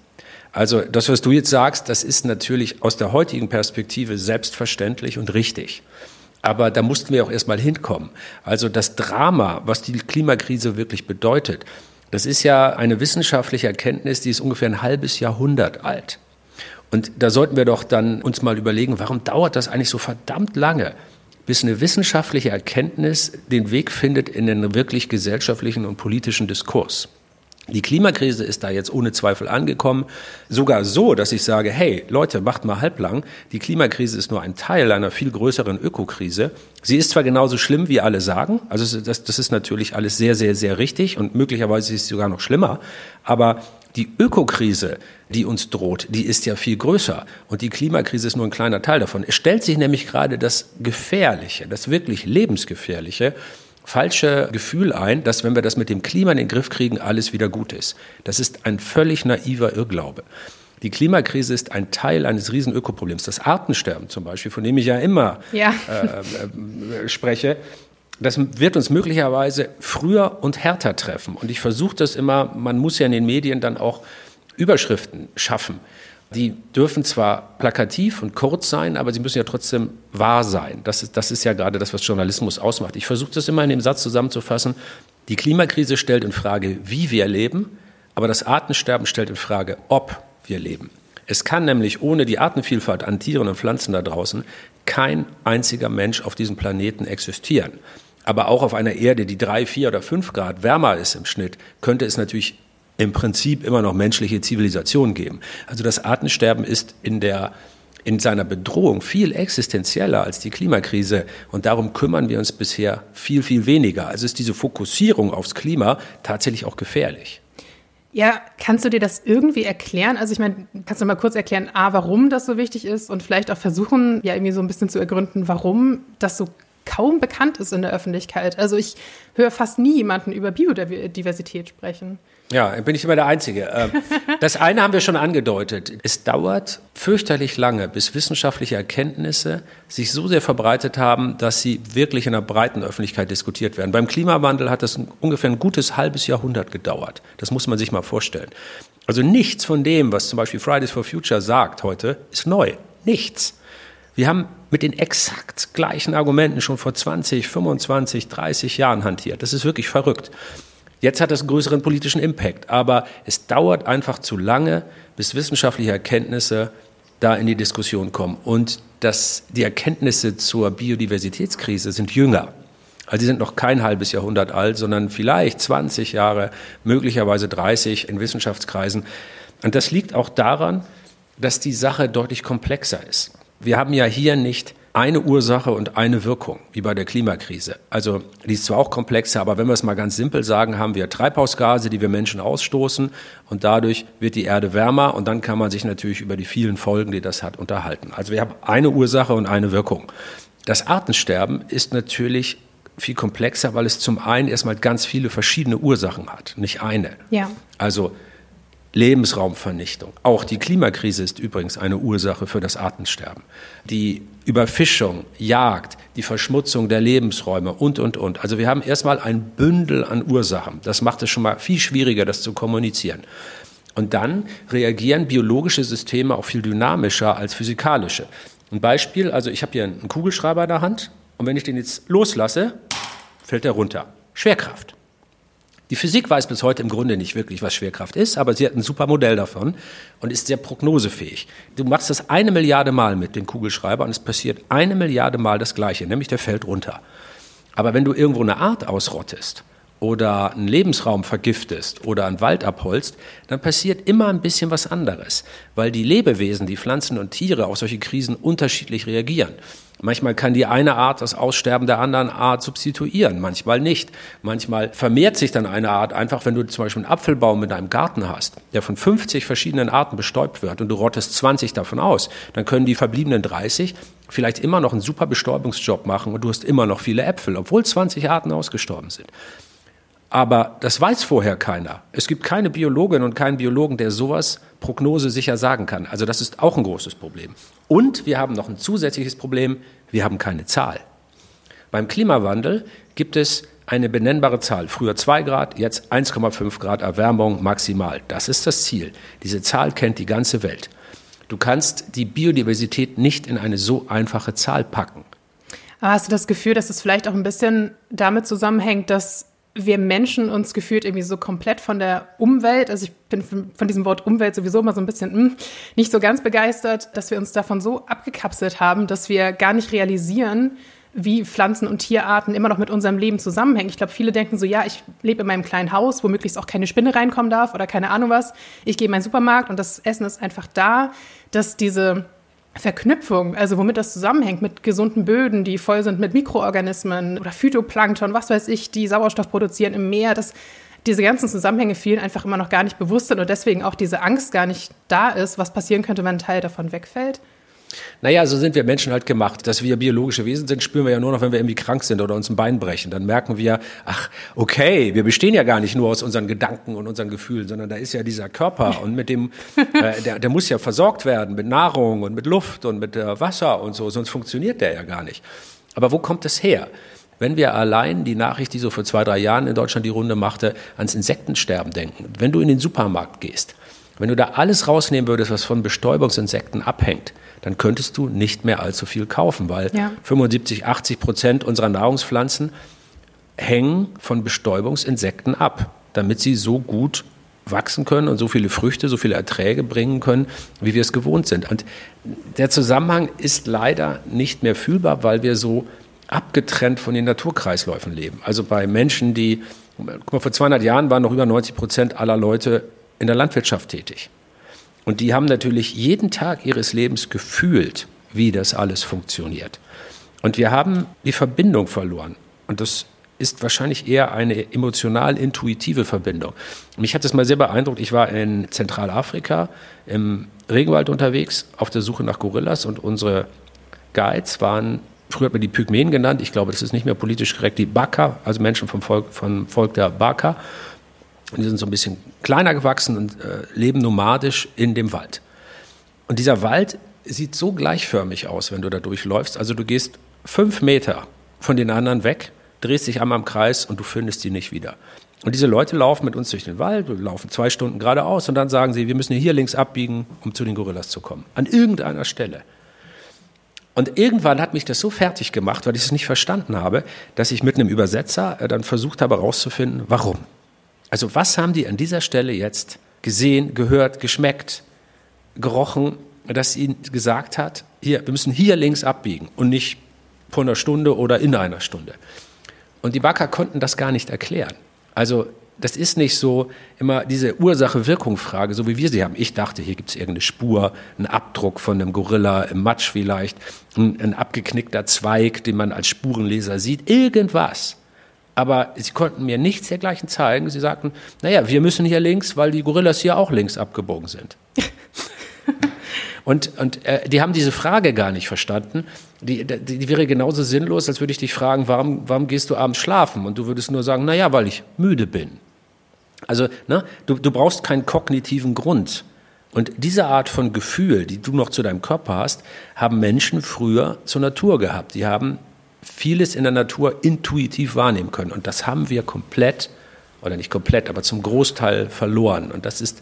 Also das, was du jetzt sagst, das ist natürlich aus der heutigen Perspektive selbstverständlich und richtig. Aber da mussten wir auch erstmal hinkommen. Also das Drama, was die Klimakrise wirklich bedeutet, das ist ja eine wissenschaftliche Erkenntnis, die ist ungefähr ein halbes Jahrhundert alt. Und da sollten wir doch dann uns mal überlegen, warum dauert das eigentlich so verdammt lange, bis eine wissenschaftliche Erkenntnis den Weg findet in den wirklich gesellschaftlichen und politischen Diskurs. Die Klimakrise ist da jetzt ohne Zweifel angekommen. Sogar so, dass ich sage, hey Leute, macht mal halblang. Die Klimakrise ist nur ein Teil einer viel größeren Ökokrise. Sie ist zwar genauso schlimm, wie alle sagen. Also das, das ist natürlich alles sehr, sehr, sehr richtig und möglicherweise ist sie sogar noch schlimmer. Aber die Ökokrise, die uns droht, die ist ja viel größer. Und die Klimakrise ist nur ein kleiner Teil davon. Es stellt sich nämlich gerade das Gefährliche, das wirklich Lebensgefährliche falsche Gefühl ein, dass wenn wir das mit dem Klima in den Griff kriegen, alles wieder gut ist. Das ist ein völlig naiver Irrglaube. Die Klimakrise ist ein Teil eines riesen Ökoproblems. Das Artensterben zum Beispiel, von dem ich ja immer ja. Äh, äh, spreche, das wird uns möglicherweise früher und härter treffen. Und ich versuche das immer, man muss ja in den Medien dann auch Überschriften schaffen die dürfen zwar plakativ und kurz sein, aber sie müssen ja trotzdem wahr sein. Das ist, das ist ja gerade das, was Journalismus ausmacht. Ich versuche das immer in dem Satz zusammenzufassen. Die Klimakrise stellt in Frage, wie wir leben, aber das Artensterben stellt in Frage, ob wir leben. Es kann nämlich ohne die Artenvielfalt an Tieren und Pflanzen da draußen kein einziger Mensch auf diesem Planeten existieren. Aber auch auf einer Erde, die drei, vier oder fünf Grad wärmer ist im Schnitt, könnte es natürlich im Prinzip immer noch menschliche Zivilisation geben. Also das Artensterben ist in der in seiner Bedrohung viel existenzieller als die Klimakrise. Und darum kümmern wir uns bisher viel, viel weniger. Also ist diese Fokussierung aufs Klima tatsächlich auch gefährlich. Ja, kannst du dir das irgendwie erklären? Also ich meine, kannst du mal kurz erklären, A, warum das so wichtig ist und vielleicht auch versuchen, ja irgendwie so ein bisschen zu ergründen, warum das so kaum bekannt ist in der Öffentlichkeit. Also ich höre fast nie jemanden über Biodiversität sprechen. Ja, bin ich immer der Einzige. Ähm, das eine haben wir schon angedeutet. Es dauert fürchterlich lange, bis wissenschaftliche Erkenntnisse sich so sehr verbreitet haben, dass sie wirklich in der breiten Öffentlichkeit diskutiert werden. Beim Klimawandel hat das ungefähr ein gutes halbes Jahrhundert gedauert. Das muss man sich mal vorstellen. Also nichts von dem, was zum Beispiel Fridays for Future sagt heute, ist neu. Nichts. Wir haben mit den exakt gleichen Argumenten schon vor 20, 25, 30 Jahren hantiert. Das ist wirklich verrückt. Jetzt hat es einen größeren politischen Impact, aber es dauert einfach zu lange, bis wissenschaftliche Erkenntnisse da in die Diskussion kommen. Und das, die Erkenntnisse zur Biodiversitätskrise sind jünger. Also sie sind noch kein halbes Jahrhundert alt, sondern vielleicht 20 Jahre, möglicherweise 30 in Wissenschaftskreisen. Und das liegt auch daran, dass die Sache deutlich komplexer ist. Wir haben ja hier nicht eine Ursache und eine Wirkung, wie bei der Klimakrise. Also die ist zwar auch komplexer, aber wenn wir es mal ganz simpel sagen, haben wir Treibhausgase, die wir Menschen ausstoßen und dadurch wird die Erde wärmer und dann kann man sich natürlich über die vielen Folgen, die das hat, unterhalten. Also wir haben eine Ursache und eine Wirkung. Das Artensterben ist natürlich viel komplexer, weil es zum einen erstmal ganz viele verschiedene Ursachen hat, nicht eine. Ja. Also Lebensraumvernichtung. Auch die Klimakrise ist übrigens eine Ursache für das Artensterben. Die Überfischung, Jagd, die Verschmutzung der Lebensräume und, und, und. Also wir haben erstmal ein Bündel an Ursachen. Das macht es schon mal viel schwieriger, das zu kommunizieren. Und dann reagieren biologische Systeme auch viel dynamischer als physikalische. Ein Beispiel, also ich habe hier einen Kugelschreiber in der Hand und wenn ich den jetzt loslasse, fällt er runter. Schwerkraft. Die Physik weiß bis heute im Grunde nicht wirklich, was Schwerkraft ist, aber sie hat ein super Modell davon und ist sehr prognosefähig. Du machst das eine Milliarde Mal mit dem Kugelschreiber und es passiert eine Milliarde Mal das Gleiche, nämlich der fällt runter. Aber wenn du irgendwo eine Art ausrottest oder einen Lebensraum vergiftest oder einen Wald abholst, dann passiert immer ein bisschen was anderes, weil die Lebewesen, die Pflanzen und Tiere auf solche Krisen unterschiedlich reagieren. Manchmal kann die eine Art das Aussterben der anderen Art substituieren, manchmal nicht. Manchmal vermehrt sich dann eine Art einfach, wenn du zum Beispiel einen Apfelbaum in deinem Garten hast, der von 50 verschiedenen Arten bestäubt wird und du rottest 20 davon aus, dann können die verbliebenen 30 vielleicht immer noch einen super Bestäubungsjob machen und du hast immer noch viele Äpfel, obwohl 20 Arten ausgestorben sind. Aber das weiß vorher keiner. Es gibt keine Biologin und keinen Biologen, der sowas prognosesicher sagen kann. Also das ist auch ein großes Problem. Und wir haben noch ein zusätzliches Problem, wir haben keine Zahl. Beim Klimawandel gibt es eine benennbare Zahl. Früher 2 Grad, jetzt 1,5 Grad Erwärmung maximal. Das ist das Ziel. Diese Zahl kennt die ganze Welt. Du kannst die Biodiversität nicht in eine so einfache Zahl packen. Aber hast du das Gefühl, dass es vielleicht auch ein bisschen damit zusammenhängt, dass wir Menschen uns gefühlt irgendwie so komplett von der Umwelt, also ich bin von diesem Wort Umwelt sowieso immer so ein bisschen mh, hm, nicht so ganz begeistert, dass wir uns davon so abgekapselt haben, dass wir gar nicht realisieren, wie Pflanzen- und Tierarten immer noch mit unserem Leben zusammenhängen. Ich glaube, viele denken so, ja, ich lebe in meinem kleinen Haus, wo möglichst auch keine Spinne reinkommen darf oder keine Ahnung was. Ich gehe in meinen Supermarkt und das Essen ist einfach da, dass diese Verknüpfung, also womit das zusammenhängt, mit gesunden Böden, die voll sind mit Mikroorganismen oder Phytoplankton, was weiß ich, die Sauerstoff produzieren im Meer, dass diese ganzen Zusammenhänge vielen einfach immer noch gar nicht bewusst sind und deswegen auch diese Angst gar nicht da ist, was passieren könnte, wenn ein Teil davon wegfällt. Naja, so sind wir Menschen halt gemacht. Dass wir biologische Wesen sind, spüren wir ja nur noch, wenn wir irgendwie krank sind oder uns ein Bein brechen. Dann merken wir, ach, okay, wir bestehen ja gar nicht nur aus unseren Gedanken und unseren Gefühlen, sondern da ist ja dieser Körper und mit dem, äh, der, der muss ja versorgt werden mit Nahrung und mit Luft und mit äh, Wasser und so, sonst funktioniert der ja gar nicht. Aber wo kommt es her? Wenn wir allein die Nachricht, die so vor zwei, drei Jahren in Deutschland die Runde machte, ans Insektensterben denken. Wenn du in den Supermarkt gehst, wenn du da alles rausnehmen würdest, was von Bestäubungsinsekten abhängt, dann könntest du nicht mehr allzu viel kaufen, weil ja. 75, 80 Prozent unserer Nahrungspflanzen hängen von Bestäubungsinsekten ab, damit sie so gut wachsen können und so viele Früchte, so viele Erträge bringen können, wie wir es gewohnt sind. Und der Zusammenhang ist leider nicht mehr fühlbar, weil wir so abgetrennt von den Naturkreisläufen leben. Also bei Menschen, die, guck mal, vor 200 Jahren waren noch über 90 Prozent aller Leute in der Landwirtschaft tätig. Und die haben natürlich jeden Tag ihres Lebens gefühlt, wie das alles funktioniert. Und wir haben die Verbindung verloren. Und das ist wahrscheinlich eher eine emotional-intuitive Verbindung. Mich hat das mal sehr beeindruckt. Ich war in Zentralafrika im Regenwald unterwegs auf der Suche nach Gorillas und unsere Guides waren, früher hat man die Pygmäen genannt, ich glaube, das ist nicht mehr politisch korrekt, die Baka, also Menschen vom Volk, vom Volk der Baka. Und die sind so ein bisschen kleiner gewachsen und äh, leben nomadisch in dem Wald. Und dieser Wald sieht so gleichförmig aus, wenn du da durchläufst. Also du gehst fünf Meter von den anderen weg drehst dich einmal im Kreis und du findest sie nicht wieder. Und diese Leute laufen mit uns durch den Wald, laufen zwei Stunden geradeaus und dann sagen sie, wir müssen hier links abbiegen, um zu den Gorillas zu kommen. An irgendeiner Stelle. Und irgendwann hat mich das so fertig gemacht, weil ich es nicht verstanden habe, dass ich mit einem Übersetzer äh, dann versucht habe herauszufinden, warum. Also was haben die an dieser Stelle jetzt gesehen, gehört, geschmeckt, gerochen, dass ihnen gesagt hat, hier, wir müssen hier links abbiegen und nicht vor einer Stunde oder in einer Stunde. Und die Backer konnten das gar nicht erklären. Also das ist nicht so immer diese Ursache-Wirkung-Frage, so wie wir sie haben. Ich dachte, hier gibt es irgendeine Spur, einen Abdruck von einem Gorilla im Matsch vielleicht, ein, ein abgeknickter Zweig, den man als Spurenleser sieht, irgendwas. Aber sie konnten mir nichts dergleichen zeigen. Sie sagten, naja, wir müssen hier links, weil die Gorillas hier auch links abgebogen sind. Und, und äh, die haben diese Frage gar nicht verstanden. Die, die, die, wäre genauso sinnlos, als würde ich dich fragen, warum, warum gehst du abends schlafen? Und du würdest nur sagen, naja, weil ich müde bin. Also ne, du, du brauchst keinen kognitiven Grund. Und diese Art von Gefühl, die du noch zu deinem Körper hast, haben Menschen früher zur Natur gehabt. Die haben vieles in der Natur intuitiv wahrnehmen können. Und das haben wir komplett, oder nicht komplett, aber zum Großteil verloren. Und das ist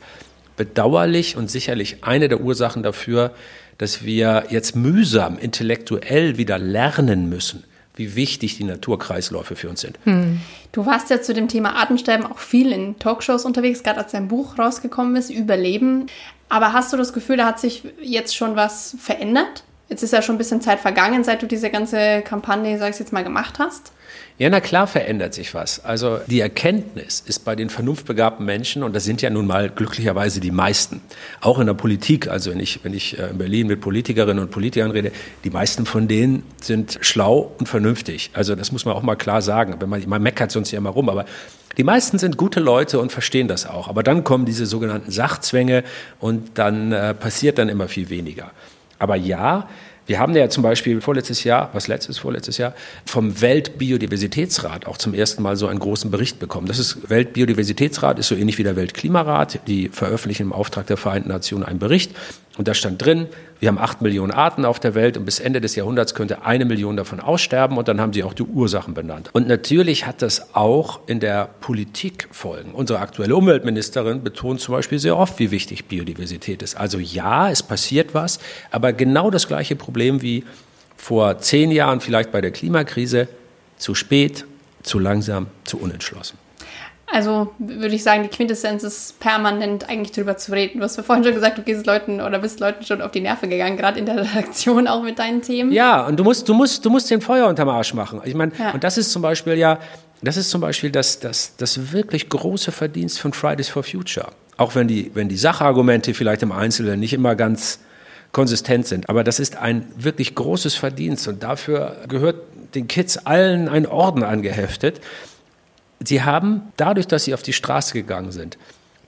bedauerlich und sicherlich eine der Ursachen dafür, dass wir jetzt mühsam intellektuell wieder lernen müssen, wie wichtig die Naturkreisläufe für uns sind. Hm. Du warst ja zu dem Thema Artensterben auch viel in Talkshows unterwegs, gerade als dein Buch rausgekommen ist, Überleben. Aber hast du das Gefühl, da hat sich jetzt schon was verändert? Jetzt ist ja schon ein bisschen Zeit vergangen, seit du diese ganze Kampagne, sag ich jetzt mal, gemacht hast. Ja, na klar verändert sich was. Also die Erkenntnis ist bei den vernunftbegabten Menschen, und das sind ja nun mal glücklicherweise die meisten, auch in der Politik, also wenn ich, wenn ich äh, in Berlin mit Politikerinnen und Politikern rede, die meisten von denen sind schlau und vernünftig. Also das muss man auch mal klar sagen. Wenn man, man meckert sonst ja immer rum, aber die meisten sind gute Leute und verstehen das auch. Aber dann kommen diese sogenannten Sachzwänge und dann äh, passiert dann immer viel weniger. Aber ja, wir haben ja zum Beispiel vorletztes Jahr, was letztes, vorletztes Jahr, vom Weltbiodiversitätsrat auch zum ersten Mal so einen großen Bericht bekommen. Das ist Weltbiodiversitätsrat ist so ähnlich wie der Weltklimarat. Die veröffentlichen im Auftrag der Vereinten Nationen einen Bericht. Und da stand drin, wir haben acht Millionen Arten auf der Welt und bis Ende des Jahrhunderts könnte eine Million davon aussterben und dann haben sie auch die Ursachen benannt. Und natürlich hat das auch in der Politik Folgen. Unsere aktuelle Umweltministerin betont zum Beispiel sehr oft, wie wichtig Biodiversität ist. Also ja, es passiert was, aber genau das gleiche Problem wie vor zehn Jahren vielleicht bei der Klimakrise, zu spät, zu langsam, zu unentschlossen. Also würde ich sagen, die Quintessenz ist permanent eigentlich drüber zu reden. Du hast ja vorhin schon gesagt, du gehst Leuten oder bist Leuten schon auf die Nerven gegangen, gerade in der Redaktion auch mit deinen Themen. Ja, und du musst, du musst, du musst den Feuer unterm Arsch machen. Ich meine, ja. und das ist zum Beispiel ja, das ist zum Beispiel das, das, das wirklich große Verdienst von Fridays for Future. Auch wenn die, wenn die Sachargumente vielleicht im Einzelnen nicht immer ganz konsistent sind. Aber das ist ein wirklich großes Verdienst und dafür gehört den Kids allen ein Orden angeheftet. Sie haben dadurch, dass sie auf die Straße gegangen sind,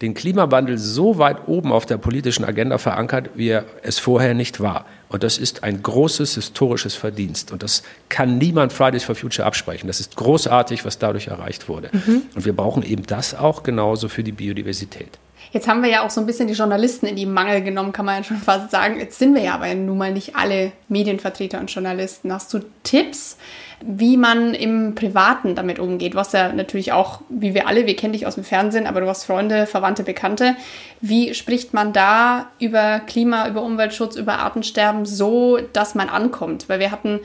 den Klimawandel so weit oben auf der politischen Agenda verankert, wie er es vorher nicht war. Und das ist ein großes historisches Verdienst. Und das kann niemand Fridays for Future absprechen. Das ist großartig, was dadurch erreicht wurde. Mhm. Und wir brauchen eben das auch genauso für die Biodiversität. Jetzt haben wir ja auch so ein bisschen die Journalisten in die Mangel genommen, kann man ja schon fast sagen. Jetzt sind wir ja aber nun mal nicht alle Medienvertreter und Journalisten. Hast du Tipps, wie man im Privaten damit umgeht? Du hast ja natürlich auch, wie wir alle, wir kennen dich aus dem Fernsehen, aber du hast Freunde, Verwandte, Bekannte. Wie spricht man da über Klima, über Umweltschutz, über Artensterben so, dass man ankommt? Weil wir hatten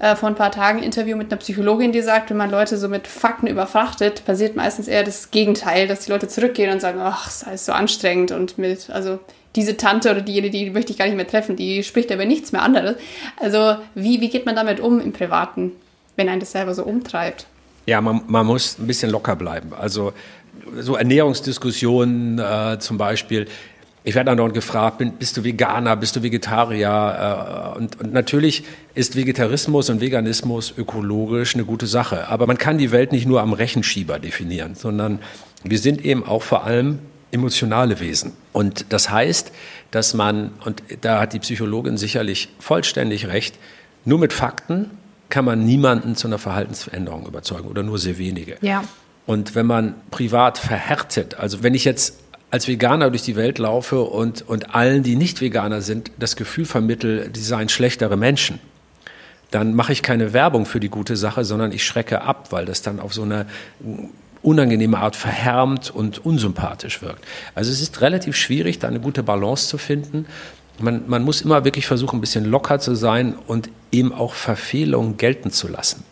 äh, vor ein paar Tagen ein Interview mit einer Psychologin, die sagt, wenn man Leute so mit Fakten überfrachtet, passiert meistens eher das Gegenteil, dass die Leute zurückgehen und sagen, ach, es ist so anstrengend und mit, also diese Tante oder diejenige, die möchte ich gar nicht mehr treffen, die spricht aber nichts mehr anderes. Also wie, wie geht man damit um im Privaten, wenn einen das selber so umtreibt? Ja, man, man muss ein bisschen locker bleiben. Also so Ernährungsdiskussionen äh, zum Beispiel, ich werde dann dort gefragt, bist du Veganer, bist du Vegetarier? Äh, und, und, natürlich ist Vegetarismus und Veganismus ökologisch eine gute Sache. Aber man kann die Welt nicht nur am Rechenschieber definieren, sondern wir sind eben auch vor allem emotionale Wesen. Und das heißt, dass man, und da hat die Psychologin sicherlich vollständig recht, nur mit Fakten kann man niemanden zu einer Verhaltensveränderung überzeugen oder nur sehr wenige. Ja. Und wenn man privat verhärtet, also wenn ich jetzt als Veganer durch die Welt laufe und, und allen, die nicht Veganer sind, das Gefühl vermittel, die seien schlechtere Menschen, dann mache ich keine Werbung für die gute Sache, sondern ich schrecke ab, weil das dann auf so eine unangenehme Art verhärmt und unsympathisch wirkt. Also es ist relativ schwierig, da eine gute Balance zu finden. Man, man muss immer wirklich versuchen, ein bisschen locker zu sein und eben auch Verfehlungen gelten zu lassen.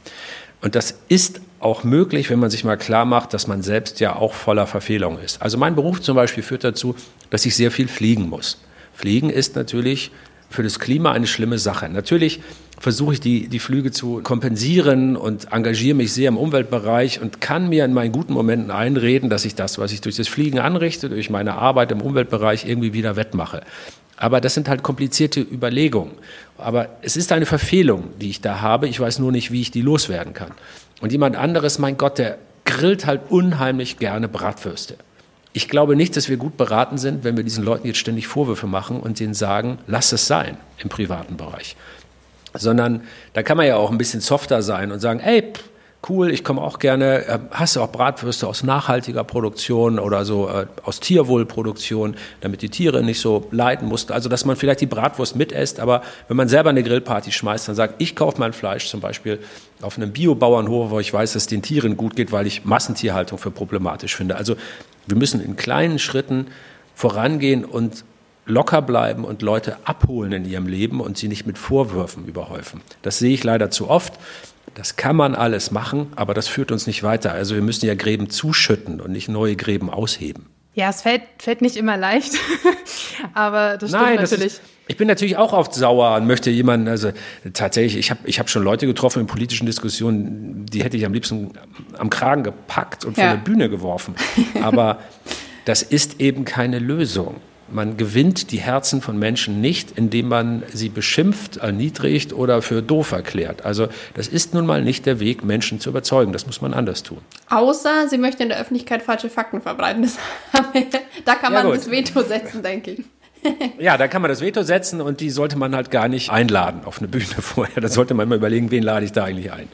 Und das ist auch möglich, wenn man sich mal klar macht, dass man selbst ja auch voller Verfehlungen ist. Also mein Beruf zum Beispiel führt dazu, dass ich sehr viel fliegen muss. Fliegen ist natürlich für das Klima eine schlimme Sache. Natürlich versuche ich die, die Flüge zu kompensieren und engagiere mich sehr im Umweltbereich und kann mir in meinen guten Momenten einreden, dass ich das, was ich durch das Fliegen anrichte, durch meine Arbeit im Umweltbereich irgendwie wieder wettmache. Aber das sind halt komplizierte Überlegungen. Aber es ist eine Verfehlung, die ich da habe. Ich weiß nur nicht, wie ich die loswerden kann. Und jemand anderes, mein Gott, der grillt halt unheimlich gerne Bratwürste. Ich glaube nicht, dass wir gut beraten sind, wenn wir diesen Leuten jetzt ständig Vorwürfe machen und denen sagen, lass es sein im privaten Bereich. Sondern da kann man ja auch ein bisschen softer sein und sagen, ey, pff, cool, ich komme auch gerne. Äh, hast du auch Bratwürste aus nachhaltiger Produktion oder so äh, aus Tierwohlproduktion, damit die Tiere nicht so leiden mussten. Also, dass man vielleicht die Bratwurst mitesst, aber wenn man selber eine Grillparty schmeißt, dann sagt, ich kaufe mein Fleisch zum Beispiel auf einem Biobauernhof, wo ich weiß, dass es den Tieren gut geht, weil ich Massentierhaltung für problematisch finde. Also, wir müssen in kleinen Schritten vorangehen und locker bleiben und Leute abholen in ihrem Leben und sie nicht mit Vorwürfen überhäufen. Das sehe ich leider zu oft. Das kann man alles machen, aber das führt uns nicht weiter. Also wir müssen ja Gräben zuschütten und nicht neue Gräben ausheben. Ja, es fällt, fällt nicht immer leicht, aber das stimmt Nein, natürlich. Das ist, ich bin natürlich auch oft sauer und möchte jemanden, also tatsächlich, ich habe ich hab schon Leute getroffen in politischen Diskussionen, die hätte ich am liebsten am Kragen gepackt und ja. von der Bühne geworfen. Aber das ist eben keine Lösung. Man gewinnt die Herzen von Menschen nicht, indem man sie beschimpft, erniedrigt oder für doof erklärt. Also das ist nun mal nicht der Weg, Menschen zu überzeugen. Das muss man anders tun. Außer sie möchte in der Öffentlichkeit falsche Fakten verbreiten. da kann man ja, das Veto setzen, denke ich. ja, da kann man das Veto setzen und die sollte man halt gar nicht einladen auf eine Bühne vorher. Da sollte man mal überlegen, wen lade ich da eigentlich ein.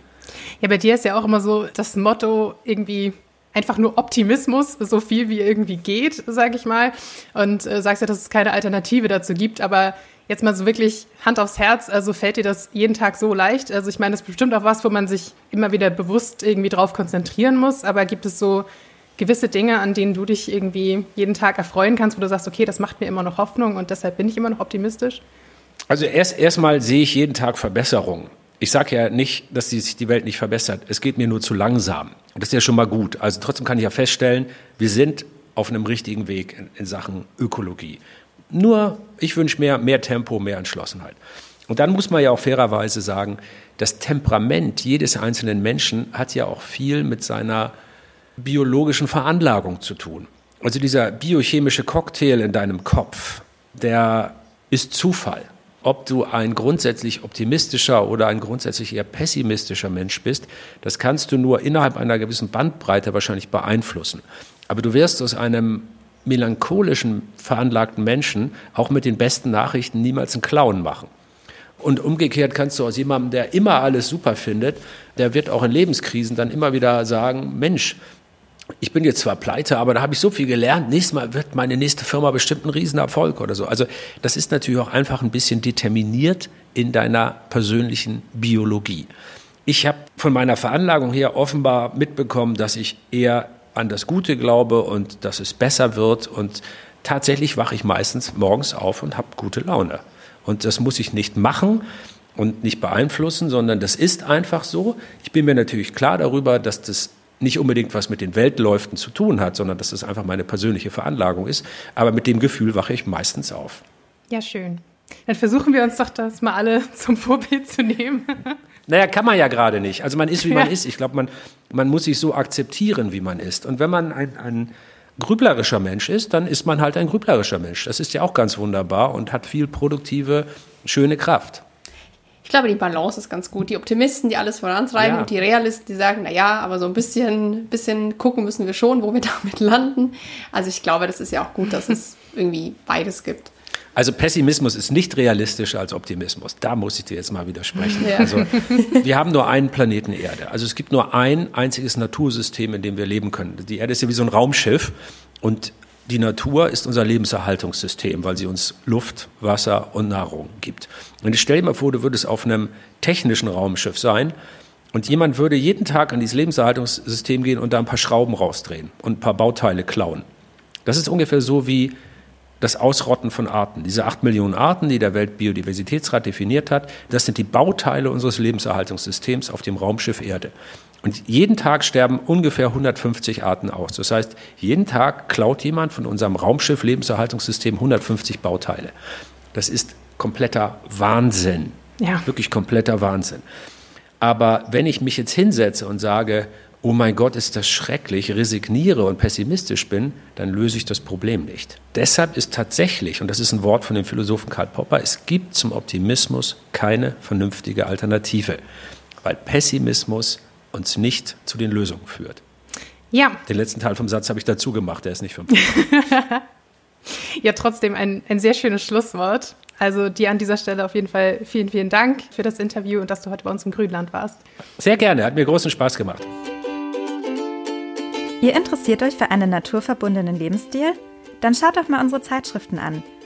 Ja, bei dir ist ja auch immer so das Motto irgendwie einfach nur Optimismus, so viel wie irgendwie geht, sage ich mal. Und äh, sagst ja, dass es keine Alternative dazu gibt, aber jetzt mal so wirklich Hand aufs Herz, also fällt dir das jeden Tag so leicht? Also ich meine, das ist bestimmt auch was, wo man sich immer wieder bewusst irgendwie drauf konzentrieren muss, aber gibt es so gewisse Dinge, an denen du dich irgendwie jeden Tag erfreuen kannst, wo du sagst, okay, das macht mir immer noch Hoffnung und deshalb bin ich immer noch optimistisch? Also erst erstmal sehe ich jeden Tag Verbesserungen. Ich sage ja nicht, dass sich die Welt nicht verbessert. Es geht mir nur zu langsam. Das ist ja schon mal gut. Also trotzdem kann ich ja feststellen, wir sind auf einem richtigen Weg in, in Sachen Ökologie. Nur, ich wünsche mehr, mehr Tempo, mehr Entschlossenheit. Und dann muss man ja auch fairerweise sagen, das Temperament jedes einzelnen Menschen hat ja auch viel mit seiner biologischen Veranlagung zu tun. Also dieser biochemische Cocktail in deinem Kopf, der ist Zufall ob du ein grundsätzlich optimistischer oder ein grundsätzlich eher pessimistischer Mensch bist, das kannst du nur innerhalb einer gewissen Bandbreite wahrscheinlich beeinflussen. Aber du wirst aus einem melancholischen, veranlagten Menschen auch mit den besten Nachrichten niemals einen Clown machen. Und umgekehrt kannst du aus jemandem, der immer alles super findet, der wird auch in Lebenskrisen dann immer wieder sagen, Mensch, ich bin jetzt zwar pleite, aber da habe ich so viel gelernt. Nächstes Mal wird meine nächste Firma bestimmt ein Riesenerfolg oder so. Also das ist natürlich auch einfach ein bisschen determiniert in deiner persönlichen Biologie. Ich habe von meiner Veranlagung her offenbar mitbekommen, dass ich eher an das Gute glaube und dass es besser wird. Und tatsächlich wache ich meistens morgens auf und habe gute Laune. Und das muss ich nicht machen und nicht beeinflussen, sondern das ist einfach so. Ich bin mir natürlich klar darüber, dass das nicht unbedingt was mit den Weltläufen zu tun hat, sondern dass es einfach meine persönliche Veranlagung ist. Aber mit dem Gefühl wache ich meistens auf. Ja, schön. Dann versuchen wir uns doch das mal alle zum Vorbild zu nehmen. Naja, kann man ja gerade nicht. Also man ist, wie man ja. ist. Ich glaube, man, man muss sich so akzeptieren, wie man ist. Und wenn man ein, ein, grüblerischer Mensch ist, dann ist man halt ein grüblerischer Mensch. Das ist ja auch ganz wunderbar und hat viel produktive, schöne Kraft. Ich glaube, die Balance ist ganz gut. Die Optimisten, die alles vorantreiben Ja. und die Realisten, die sagen, na ja, aber so ein bisschen, bisschen gucken müssen wir schon, wo wir damit landen. Also ich glaube, das ist ja auch gut, dass es irgendwie beides gibt. Also Pessimismus ist nicht realistischer als Optimismus. Da muss ich dir jetzt mal widersprechen. Ja. Also wir haben nur einen Planeten Erde. Also es gibt nur ein einziges Natursystem, in dem wir leben können. Die Erde ist ja wie so ein Raumschiff und die Natur ist unser Lebenserhaltungssystem, weil sie uns Luft, Wasser und Nahrung gibt. Und ich stelle mal vor, du würdest auf einem technischen Raumschiff sein und jemand würde jeden Tag an dieses Lebenserhaltungssystem gehen und da ein paar Schrauben rausdrehen und ein paar Bauteile klauen. Das ist ungefähr so wie das Ausrotten von Arten. Diese acht Millionen Arten, die der Weltbiodiversitätsrat definiert hat, das sind die Bauteile unseres Lebenserhaltungssystems auf dem Raumschiff Erde. Und jeden Tag sterben ungefähr 150 Arten aus. Das heißt, jeden Tag klaut jemand von unserem Raumschiff Lebenserhaltungssystem 150 Bauteile. Das ist kompletter Wahnsinn. Ja. Wirklich kompletter Wahnsinn. Aber wenn ich mich jetzt hinsetze und sage, oh mein Gott, ist das schrecklich, resigniere und pessimistisch bin, dann löse ich das Problem nicht. Deshalb ist tatsächlich, und das ist ein Wort von dem Philosophen Karl Popper, es gibt zum Optimismus keine vernünftige Alternative, weil Pessimismus uns nicht zu den Lösungen führt. Ja, Den letzten Teil vom Satz habe ich dazu gemacht, der ist nicht von Popper. ja, trotzdem ein, ein sehr schönes Schlusswort. Also dir an dieser Stelle auf jeden Fall vielen, vielen Dank für das Interview und dass du heute bei uns im Grünland warst. Sehr gerne, hat mir großen Spaß gemacht. Ihr interessiert euch für einen naturverbundenen Lebensstil? Dann schaut doch mal unsere Zeitschriften an.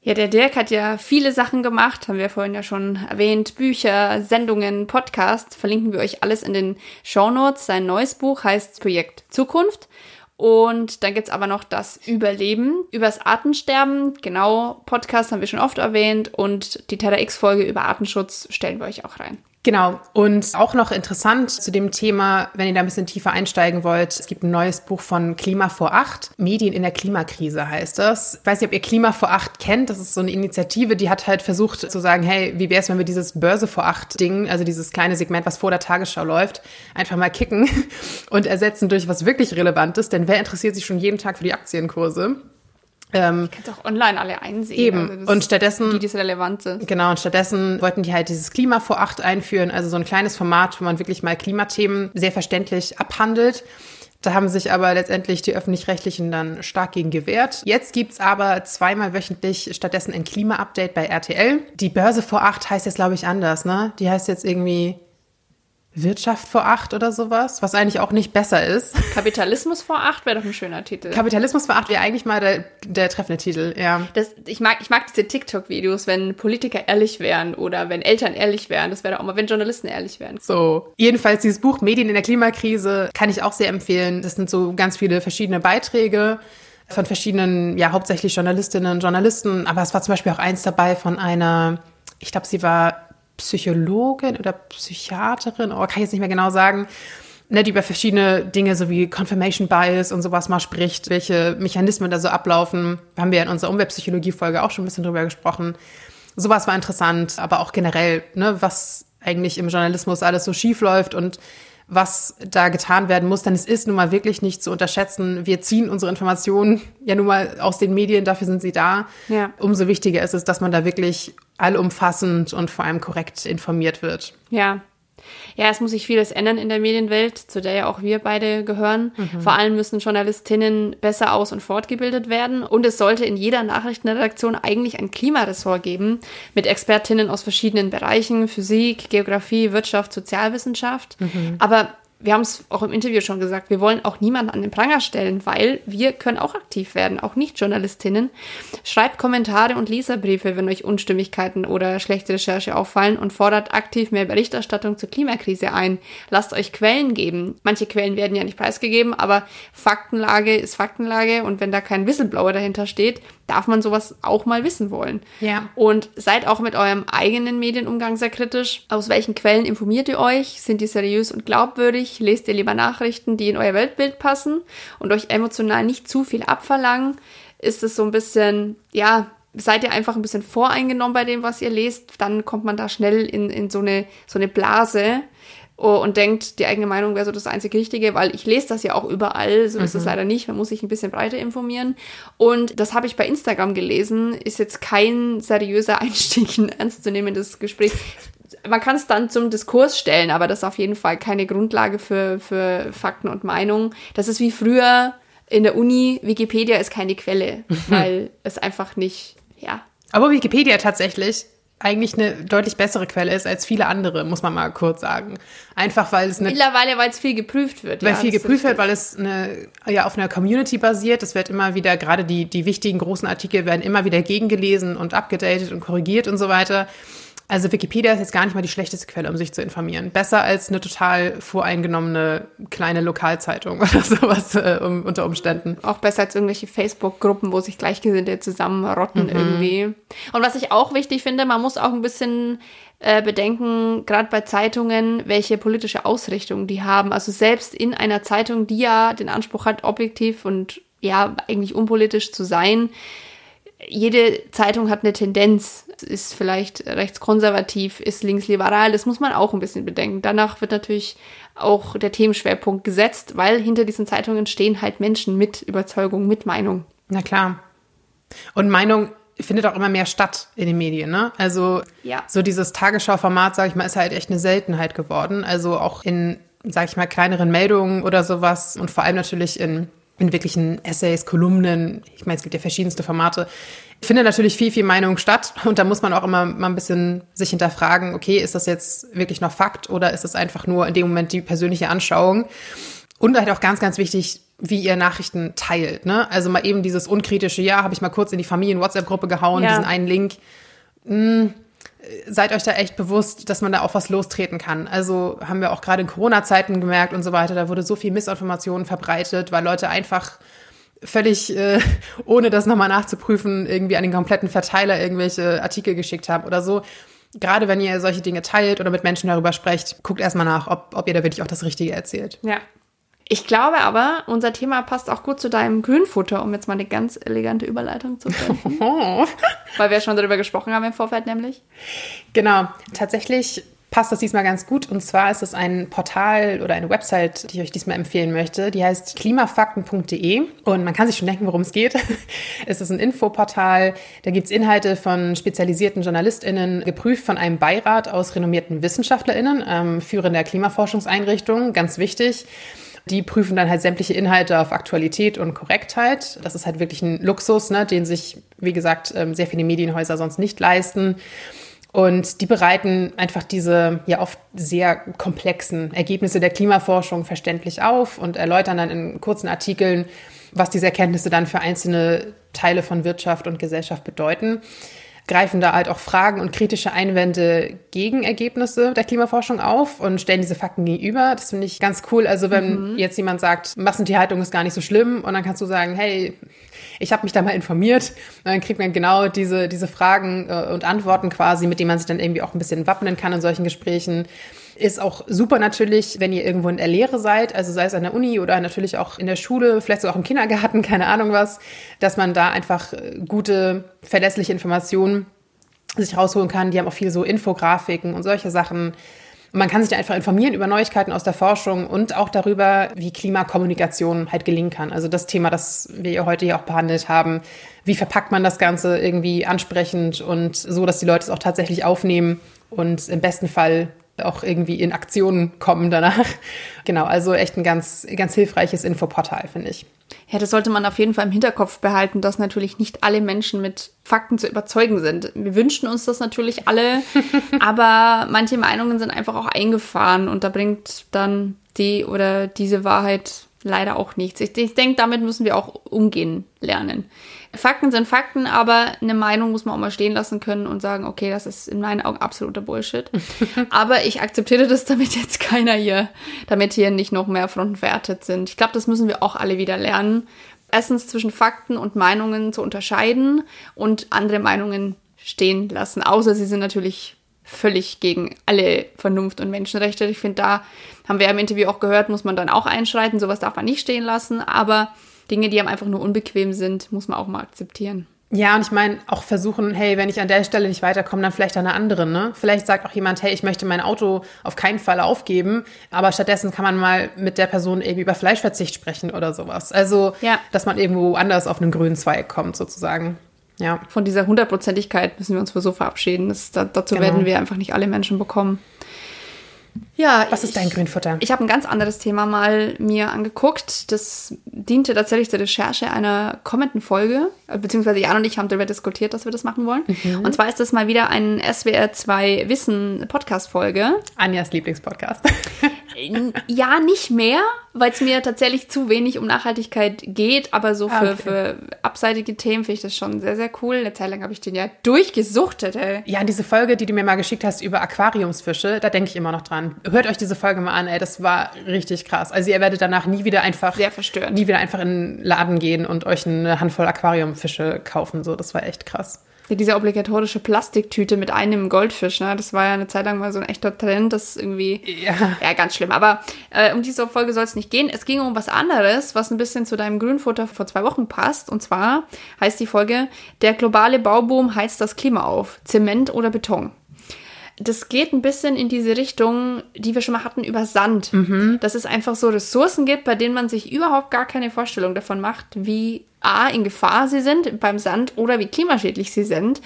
Ja, der Dirk hat ja viele Sachen gemacht, haben wir vorhin ja schon erwähnt. Bücher, Sendungen, Podcasts, verlinken wir euch alles in den Shownotes. Sein neues Buch heißt Projekt Zukunft. Und dann gibt's aber noch das Überleben, übers Artensterben. Genau, Podcast haben wir schon oft erwähnt. Und die TEDx-Folge über Artenschutz stellen wir euch auch rein. Genau. Und auch noch interessant zu dem Thema, wenn ihr da ein bisschen tiefer einsteigen wollt, es gibt ein neues Buch von Klima vor Acht. Medien in der Klimakrise heißt das. Ich weiß nicht, ob ihr Klima vor Acht kennt. Das ist so eine Initiative, die hat halt versucht zu sagen, hey, wie wäre es, wenn wir dieses Börse vor Acht Ding, also dieses kleine Segment, was vor der Tagesschau läuft, einfach mal kicken und ersetzen durch was wirklich Relevantes. Denn wer interessiert sich schon jeden Tag für die Aktienkurse? Ähm, Kannst auch online alle einsehen. Eben. Also Und stattdessen- Die, die es relevant sind. Genau, und stattdessen wollten die halt dieses Klima vor acht einführen, also so ein kleines Format, wo man wirklich mal Klimathemen sehr verständlich abhandelt. Da haben sich aber letztendlich die Öffentlich-Rechtlichen dann stark gegen gewehrt. Jetzt gibt's aber zweimal wöchentlich stattdessen ein Klima-Update bei RTL. Die Börse vor acht heißt jetzt, glaube ich, anders, ne? Die heißt jetzt irgendwie Wirtschaft vor acht oder sowas, was eigentlich auch nicht besser ist. Kapitalismus vor acht wäre doch ein schöner Titel. Kapitalismus vor acht wäre eigentlich mal der, der treffende Titel, ja. Das, ich, mag, ich mag diese TikTok-Videos, wenn Politiker ehrlich wären oder wenn Eltern ehrlich wären. Das wäre doch auch mal, wenn Journalisten ehrlich wären. So, jedenfalls dieses Buch Medien in der Klimakrise kann ich auch sehr empfehlen. Das sind so ganz viele verschiedene Beiträge von verschiedenen, ja, hauptsächlich Journalistinnen und Journalisten. Aber es war zum Beispiel auch eins dabei von einer, ich glaube, sie war Psychologin oder Psychiaterin, oh, kann ich jetzt nicht mehr genau sagen, ne, die über verschiedene Dinge so wie Confirmation Bias und sowas mal spricht, welche Mechanismen da so ablaufen. Haben wir in unserer Umweltpsychologie-Folge auch schon ein bisschen drüber gesprochen. Sowas war interessant, aber auch generell, ne, was eigentlich im Journalismus alles so schief läuft und was da getan werden muss, denn es ist nun mal wirklich nicht zu unterschätzen. Wir ziehen unsere Informationen ja nun mal aus den Medien, dafür sind sie da. Ja. Umso wichtiger ist es, dass man da wirklich allumfassend und vor allem korrekt informiert wird. Ja. Ja, es muss sich vieles ändern in der Medienwelt, zu der ja auch wir beide gehören. Vor allem müssen Journalistinnen besser aus- und fortgebildet werden. Und es sollte in jeder Nachrichtenredaktion eigentlich ein Klimaressort geben mit Expertinnen aus verschiedenen Bereichen, Physik, Geografie, Wirtschaft, Sozialwissenschaft. Aber wir haben es auch im Interview schon gesagt, wir wollen auch niemanden an den Pranger stellen, weil wir können auch aktiv werden, auch Nicht-Journalistinnen. Schreibt Kommentare und Leserbriefe, wenn euch Unstimmigkeiten oder schlechte Recherche auffallen und fordert aktiv mehr Berichterstattung zur Klimakrise ein. Lasst euch Quellen geben. Manche Quellen werden ja nicht preisgegeben, aber Faktenlage ist Faktenlage und wenn da kein Whistleblower dahinter steht, darf man sowas auch mal wissen wollen. Ja. Und seid auch mit eurem eigenen Medienumgang sehr kritisch. Aus welchen Quellen informiert ihr euch? Sind die seriös und glaubwürdig? Lest ihr lieber Nachrichten, die in euer Weltbild passen und euch emotional nicht zu viel abverlangen? Ist es so ein bisschen, ja, seid ihr einfach ein bisschen voreingenommen bei dem, was ihr lest? Dann kommt man da schnell in, in so, eine, so eine Blase und denkt, die eigene Meinung wäre so das einzig Richtige, weil ich lese das ja auch überall, so mhm. ist es mhm. leider nicht, man muss sich ein bisschen breiter informieren. Und das habe ich bei Instagram gelesen, ist jetzt kein seriöser Einstieg, ein ernstzunehmendes Gespräch. Man kann es dann zum Diskurs stellen, aber das ist auf jeden Fall keine Grundlage für, für Fakten und Meinungen. Das ist wie früher in der Uni, Wikipedia ist keine Quelle, weil es einfach nicht, ja. Aber Wikipedia tatsächlich eigentlich eine deutlich bessere Quelle ist als viele andere, muss man mal kurz sagen. Einfach weil es eine mittlerweile, weil es viel geprüft wird, weil ja, viel geprüft wird, weil es eine ja auf einer Community basiert. Es wird immer wieder gerade die die wichtigen großen Artikel werden immer wieder gegengelesen und abgedatet und korrigiert und so weiter. Also Wikipedia ist jetzt gar nicht mal die schlechteste Quelle, um sich zu informieren. Besser als eine total voreingenommene kleine Lokalzeitung oder sowas äh, um, unter Umständen. Auch besser als irgendwelche Facebook-Gruppen, wo sich Gleichgesinnte zusammenrotten mhm. irgendwie. Und was ich auch wichtig finde, man muss auch ein bisschen äh, bedenken, gerade bei Zeitungen, welche politische Ausrichtung die haben. Also selbst in einer Zeitung, die ja den Anspruch hat, objektiv und ja, eigentlich unpolitisch zu sein, jede Zeitung hat eine Tendenz, ist vielleicht rechtskonservativ, ist linksliberal, das muss man auch ein bisschen bedenken. Danach wird natürlich auch der Themenschwerpunkt gesetzt, weil hinter diesen Zeitungen stehen halt Menschen mit Überzeugung, mit Meinung. Na klar. Und Meinung findet auch immer mehr statt in den Medien, ne? Also ja. so dieses Tagesschau-Format, sag ich mal, ist halt echt eine Seltenheit geworden. Also auch in, sag ich mal, kleineren Meldungen oder sowas und vor allem natürlich in in wirklichen Essays, Kolumnen. Ich meine, es gibt ja verschiedenste Formate. Findet natürlich viel, viel Meinung statt. Und da muss man auch immer mal ein bisschen sich hinterfragen, okay, ist das jetzt wirklich noch Fakt oder ist es einfach nur in dem Moment die persönliche Anschauung? Und halt auch ganz, ganz wichtig, wie ihr Nachrichten teilt. Ne? Also mal eben dieses unkritische, ja, habe ich mal kurz in die Familien-WhatsApp-Gruppe gehauen, ja. diesen einen Link. Hm, seid euch da echt bewusst, dass man da auch was lostreten kann. Also haben wir auch gerade in Corona-Zeiten gemerkt und so weiter, da wurde so viel Missinformation verbreitet, weil Leute einfach völlig äh, ohne das nochmal nachzuprüfen irgendwie an den kompletten Verteiler irgendwelche Artikel geschickt haben oder so. Gerade wenn ihr solche Dinge teilt oder mit Menschen darüber sprecht, guckt erstmal nach, ob, ob ihr da wirklich auch das Richtige erzählt. Ja, ich glaube aber, unser Thema passt auch gut zu deinem Grünfutter, um jetzt mal eine ganz elegante Überleitung zu finden. Weil wir schon darüber gesprochen haben im Vorfeld nämlich. Genau, tatsächlich passt das diesmal ganz gut. Und zwar ist es ein Portal oder eine Website, die ich euch diesmal empfehlen möchte. Die heißt klimafakten.de und man kann sich schon denken, worum es geht. es ist ein Infoportal. Da gibt es Inhalte von spezialisierten JournalistInnen, geprüft von einem Beirat aus renommierten WissenschaftlerInnen, ähm, führender Klimaforschungseinrichtungen, ganz wichtig. Die prüfen dann halt sämtliche Inhalte auf Aktualität und Korrektheit. Das ist halt wirklich ein Luxus, ne, den sich, wie gesagt, ähm, sehr viele Medienhäuser sonst nicht leisten. Und die bereiten einfach diese ja oft sehr komplexen Ergebnisse der Klimaforschung verständlich auf und erläutern dann in kurzen Artikeln, was diese Erkenntnisse dann für einzelne Teile von Wirtschaft und Gesellschaft bedeuten greifen da halt auch Fragen und kritische Einwände gegen Ergebnisse der Klimaforschung auf und stellen diese Fakten gegenüber. Das finde ich ganz cool. Also wenn mhm. jetzt jemand sagt, Massentierhaltung ist gar nicht so schlimm und dann kannst du sagen, hey, ich habe mich da mal informiert. Und dann kriegt man genau diese, diese Fragen äh, und Antworten quasi, mit denen man sich dann irgendwie auch ein bisschen wappnen kann in solchen Gesprächen. Ist auch super natürlich, wenn ihr irgendwo in der Lehre seid, also sei es an der Uni oder natürlich auch in der Schule, vielleicht sogar auch im Kindergarten, keine Ahnung was, dass man da einfach äh, gute, verlässliche Informationen sich rausholen kann. Die haben auch viel so Infografiken und solche Sachen. Man kann sich einfach informieren über Neuigkeiten aus der Forschung und auch darüber, wie Klimakommunikation halt gelingen kann. Also das Thema, das wir heute hier auch behandelt haben. Wie verpackt man das Ganze irgendwie ansprechend und so, dass die Leute es auch tatsächlich aufnehmen und im besten Fall auch irgendwie in Aktionen kommen danach. Genau, also echt ein ganz, ganz hilfreiches Infoportal, finde ich. Ja, das sollte man auf jeden Fall im Hinterkopf behalten, dass natürlich nicht alle Menschen mit Fakten zu überzeugen sind. Wir wünschen uns das natürlich alle, aber manche Meinungen sind einfach auch eingefahren und da bringt dann die oder diese Wahrheit leider auch nichts. Ich, ich denke, damit müssen wir auch umgehen lernen. Fakten sind Fakten, aber eine Meinung muss man auch mal stehen lassen können und sagen, okay, das ist in meinen Augen absoluter Bullshit. aber ich akzeptiere das, damit jetzt keiner hier, damit hier nicht noch mehr Fronten verärtet sind. Ich glaube, das müssen wir auch alle wieder lernen. Erstens zwischen Fakten und Meinungen zu unterscheiden und andere Meinungen stehen lassen, außer sie sind natürlich völlig gegen alle Vernunft und Menschenrechte. Ich finde, da haben wir im Interview auch gehört, muss man dann auch einschreiten. Sowas darf man nicht stehen lassen. Aber Dinge, die einem einfach nur unbequem sind, muss man auch mal akzeptieren. Ja, und ich meine, auch versuchen, hey, wenn ich an der Stelle nicht weiterkomme, dann vielleicht an einer anderen, ne? Vielleicht sagt auch jemand, hey, ich möchte mein Auto auf keinen Fall aufgeben, aber stattdessen kann man mal mit der Person irgendwie über Fleischverzicht sprechen oder sowas. Also, ja. dass man irgendwo anders auf einen grünen Zweig kommt, sozusagen. Ja. Von dieser Hundertprozentigkeit müssen wir uns für so verabschieden. Das, dazu genau. werden wir einfach nicht alle Menschen bekommen. Ja, was ist dein Grünfutter? Ich habe ein ganz anderes Thema mal mir angeguckt. Das diente tatsächlich zur Recherche einer kommenden Folge, beziehungsweise Jan und ich haben darüber diskutiert, dass wir das machen wollen. Mhm. Und zwar ist das mal wieder ein SWR 2 Wissen Podcast Folge. Anjas Lieblingspodcast. ja, nicht mehr, weil es mir tatsächlich zu wenig um Nachhaltigkeit geht, aber so für, ah, okay. für abseitige Themen finde ich das schon sehr, sehr cool. Eine Zeit lang habe ich den ja durchgesuchtet, ey. Ja, diese Folge, die du mir mal geschickt hast über Aquariumsfische, da denke ich immer noch dran. Hört euch diese Folge mal an, ey, das war richtig krass. Also ihr werdet danach nie wieder einfach sehr verstört. Nie wieder einfach in den Laden gehen und euch eine Handvoll Aquariumfische kaufen. So, das war echt krass. Ja, diese obligatorische Plastiktüte mit einem Goldfisch, ne? Das war ja eine Zeit lang mal so ein echter Trend, das irgendwie. Ja, ja ganz schlimm. Aber äh, um diese Folge soll es nicht gehen. Es ging um was anderes, was ein bisschen zu deinem Grünfutter vor zwei Wochen passt. Und zwar heißt die Folge: Der globale Bauboom heizt das Klima auf. Zement oder Beton? Das geht ein bisschen in diese Richtung, die wir schon mal hatten, über Sand. Mhm. Dass es einfach so Ressourcen gibt, bei denen man sich überhaupt gar keine Vorstellung davon macht, wie A, in Gefahr sie sind beim Sand oder wie klimaschädlich sie sind.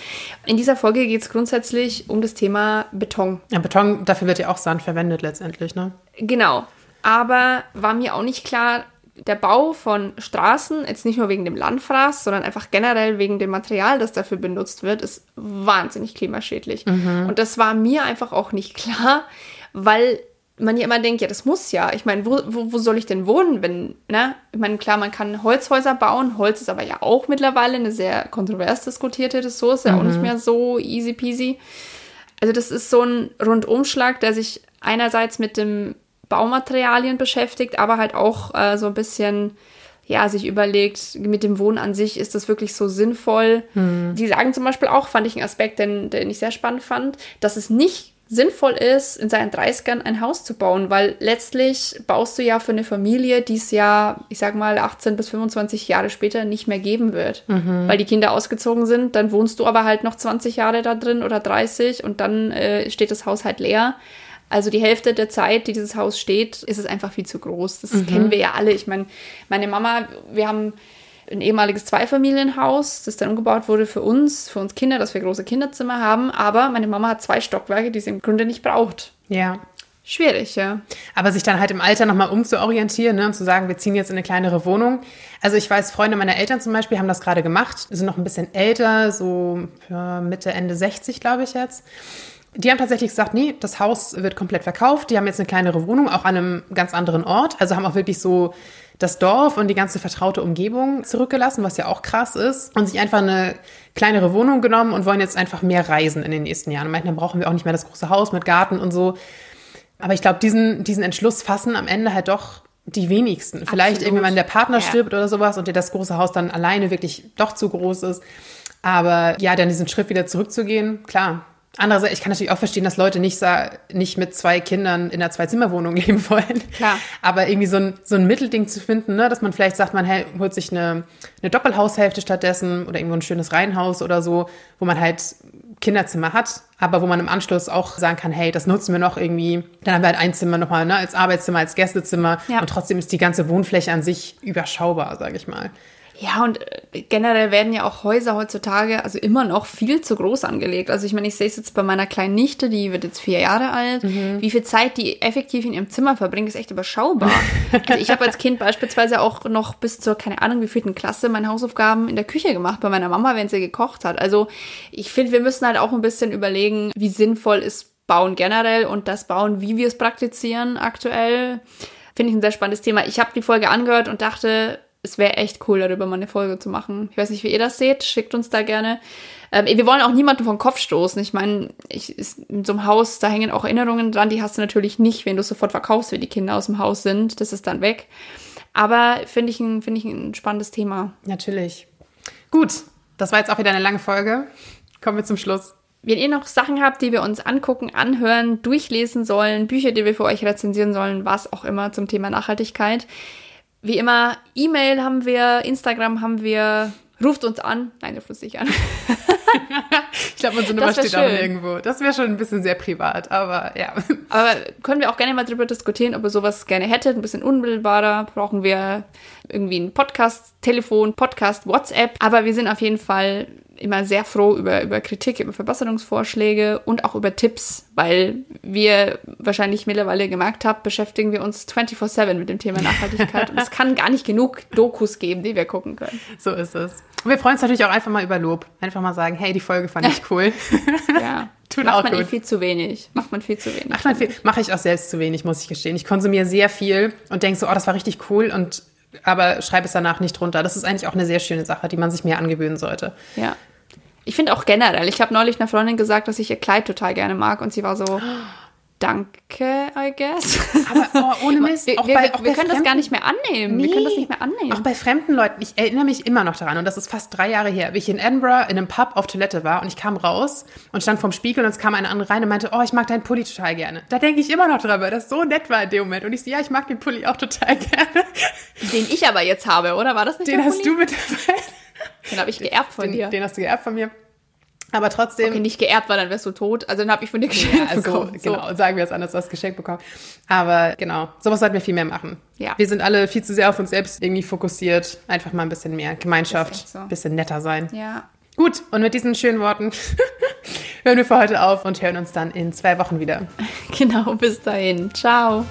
In dieser Folge geht es grundsätzlich um das Thema Beton. Ja, Beton, dafür wird ja auch Sand verwendet letztendlich, ne? Genau. Aber war mir auch nicht klar, der Bau von Straßen, jetzt nicht nur wegen dem Landfraß, sondern einfach generell wegen dem Material, das dafür benutzt wird, ist wahnsinnig klimaschädlich. Mhm. Und das war mir einfach auch nicht klar, weil man ja immer denkt, ja, das muss ja. Ich meine, wo, wo, wo soll ich denn wohnen, wenn, ne? Ich meine, klar, man kann Holzhäuser bauen. Holz ist aber ja auch mittlerweile eine sehr kontrovers diskutierte Ressource, mhm. auch nicht mehr so easy peasy. Also das ist so ein Rundumschlag, der sich einerseits mit dem Baumaterialien beschäftigt, aber halt auch äh, so ein bisschen ja, sich überlegt, mit dem Wohnen an sich, ist das wirklich so sinnvoll? Hm. Die sagen zum Beispiel auch, fand ich einen Aspekt, den, den ich sehr spannend fand, dass es nicht sinnvoll ist, in seinen 30ern ein Haus zu bauen, weil letztlich baust du ja für eine Familie, die es ja, ich sag mal, 18 bis 25 Jahre später nicht mehr geben wird, mhm. weil die Kinder ausgezogen sind, dann wohnst du aber halt noch 20 Jahre da drin oder 30 und dann äh, steht das Haus halt leer. Also die Hälfte der Zeit, die dieses Haus steht, ist es einfach viel zu groß. Das mhm. kennen wir ja alle. Ich meine, meine Mama, wir haben ein ehemaliges Zweifamilienhaus, das dann umgebaut wurde für uns, für uns Kinder, dass wir große Kinderzimmer haben. Aber meine Mama hat zwei Stockwerke, die sie im Grunde nicht braucht. Ja. Schwierig, ja. Aber sich dann halt im Alter nochmal umzuorientieren ne, und zu sagen, wir ziehen jetzt in eine kleinere Wohnung. Also ich weiß, Freunde meiner Eltern zum Beispiel haben das gerade gemacht, sind noch ein bisschen älter, so Mitte, Ende 60, glaube ich jetzt. Die haben tatsächlich gesagt, nee, das Haus wird komplett verkauft. Die haben jetzt eine kleinere Wohnung, auch an einem ganz anderen Ort. Also haben auch wirklich so das Dorf und die ganze vertraute Umgebung zurückgelassen, was ja auch krass ist. Und sich einfach eine kleinere Wohnung genommen und wollen jetzt einfach mehr reisen in den nächsten Jahren. Und meinten, dann brauchen wir auch nicht mehr das große Haus mit Garten und so. Aber ich glaube, diesen, diesen Entschluss fassen am Ende halt doch die wenigsten. Vielleicht Absolut. irgendwann der Partner ja. stirbt oder sowas und dir das große Haus dann alleine wirklich doch zu groß ist. Aber ja, dann diesen Schritt wieder zurückzugehen, klar, Andererseits, ich kann natürlich auch verstehen, dass Leute nicht, nicht mit zwei Kindern in einer Zwei-Zimmer-Wohnung leben wollen. Klar. Aber irgendwie so ein, so ein Mittelding zu finden, ne, dass man vielleicht sagt, man holt sich eine, eine Doppelhaushälfte stattdessen oder irgendwo ein schönes Reihenhaus oder so, wo man halt Kinderzimmer hat, aber wo man im Anschluss auch sagen kann, hey, das nutzen wir noch irgendwie. Dann haben wir halt ein Zimmer nochmal ne, als Arbeitszimmer, als Gästezimmer ja. und trotzdem ist die ganze Wohnfläche an sich überschaubar, sage ich mal. Ja, und äh, generell werden ja auch Häuser heutzutage also immer noch viel zu groß angelegt. Also ich meine, ich sehe es jetzt bei meiner kleinen Nichte, die wird jetzt vier Jahre alt. Mhm. Wie viel Zeit die effektiv in ihrem Zimmer verbringt, ist echt überschaubar. also ich habe als Kind beispielsweise auch noch bis zur, keine Ahnung, wie vierten Klasse meine Hausaufgaben in der Küche gemacht bei meiner Mama, wenn sie gekocht hat. Also ich finde, wir müssen halt auch ein bisschen überlegen, wie sinnvoll ist Bauen generell und das Bauen, wie wir es praktizieren aktuell. Finde ich ein sehr spannendes Thema. Ich habe die Folge angehört und dachte, es wäre echt cool, darüber mal eine Folge zu machen. Ich weiß nicht, wie ihr das seht. Schickt uns da gerne. Ähm, wir wollen auch niemanden vom Kopf stoßen. Ich meine, ich, in so einem Haus, da hängen auch Erinnerungen dran. Die hast du natürlich nicht, wenn du sofort verkaufst, wenn die Kinder aus dem Haus sind. Das ist dann weg. Aber finde ich, ein, find ich ein spannendes Thema. Natürlich. Gut, das war jetzt auch wieder eine lange Folge. Kommen wir zum Schluss. Wenn ihr noch Sachen habt, die wir uns angucken, anhören, durchlesen sollen, Bücher, die wir für euch rezensieren sollen, was auch immer zum Thema Nachhaltigkeit, wie immer, E-Mail haben wir, Instagram haben wir, ruft uns an. Nein, ruft uns nicht an. ich glaube, unsere Nummer steht schön. auch irgendwo. Das wäre schon ein bisschen sehr privat, aber ja. Aber können wir auch gerne mal drüber diskutieren, ob ihr sowas gerne hättet, ein bisschen unmittelbarer. Brauchen wir irgendwie ein Podcast, Telefon, Podcast, WhatsApp. Aber wir sind auf jeden Fall immer sehr froh über, über Kritik, über Verbesserungsvorschläge und auch über Tipps, weil wir wahrscheinlich mittlerweile gemerkt haben, beschäftigen wir uns 24-7 mit dem Thema Nachhaltigkeit und es kann gar nicht genug Dokus geben, die wir gucken können. So ist es. Und wir freuen uns natürlich auch einfach mal über Lob. Einfach mal sagen, hey, die Folge fand ich cool. ja. Tut Macht auch man eh viel zu wenig. Macht man viel zu wenig. Macht man viel, mache ich auch selbst zu wenig, muss ich gestehen. Ich konsumiere sehr viel und denke so, oh, das war richtig cool und aber schreibe es danach nicht runter. Das ist eigentlich auch eine sehr schöne Sache, die man sich mehr angewöhnen sollte. Ja. Ich finde auch generell, ich habe neulich einer Freundin gesagt, dass ich ihr Kleid total gerne mag und sie war so, danke, I guess. Aber oh, ohne Mist. Wir, wir, bei, wir können Fremden, das gar nicht mehr annehmen. Nee, wir können das nicht mehr annehmen. Auch bei fremden Leuten. Ich erinnere mich immer noch daran, und das ist fast drei Jahre her, wie ich in Edinburgh in einem Pub auf Toilette war und ich kam raus und stand vorm Spiegel und es kam eine andere rein und meinte, oh, ich mag deinen Pulli total gerne. Da denke ich immer noch dran, weil das so nett war in dem Moment. Und ich so, ja, ich mag den Pulli auch total gerne. Den ich aber jetzt habe, oder? War das nicht Den hast du mit dabei. Den habe ich geerbt von den, dir. Den hast du geerbt von mir. Aber trotzdem. Okay, nicht geerbt, weil dann wärst du tot. Also dann habe ich von dir geschenkt ja, also, bekommen. So. Genau, sagen wir es anders, du hast geschenkt bekommen. Aber genau, sowas sollten wir viel mehr machen. Ja. Wir sind alle viel zu sehr auf uns selbst irgendwie fokussiert. Einfach mal ein bisschen mehr Gemeinschaft, so. bisschen netter sein. Ja. Gut, und mit diesen schönen Worten hören wir für heute auf und hören uns dann in zwei Wochen wieder. Genau, bis dahin. Ciao.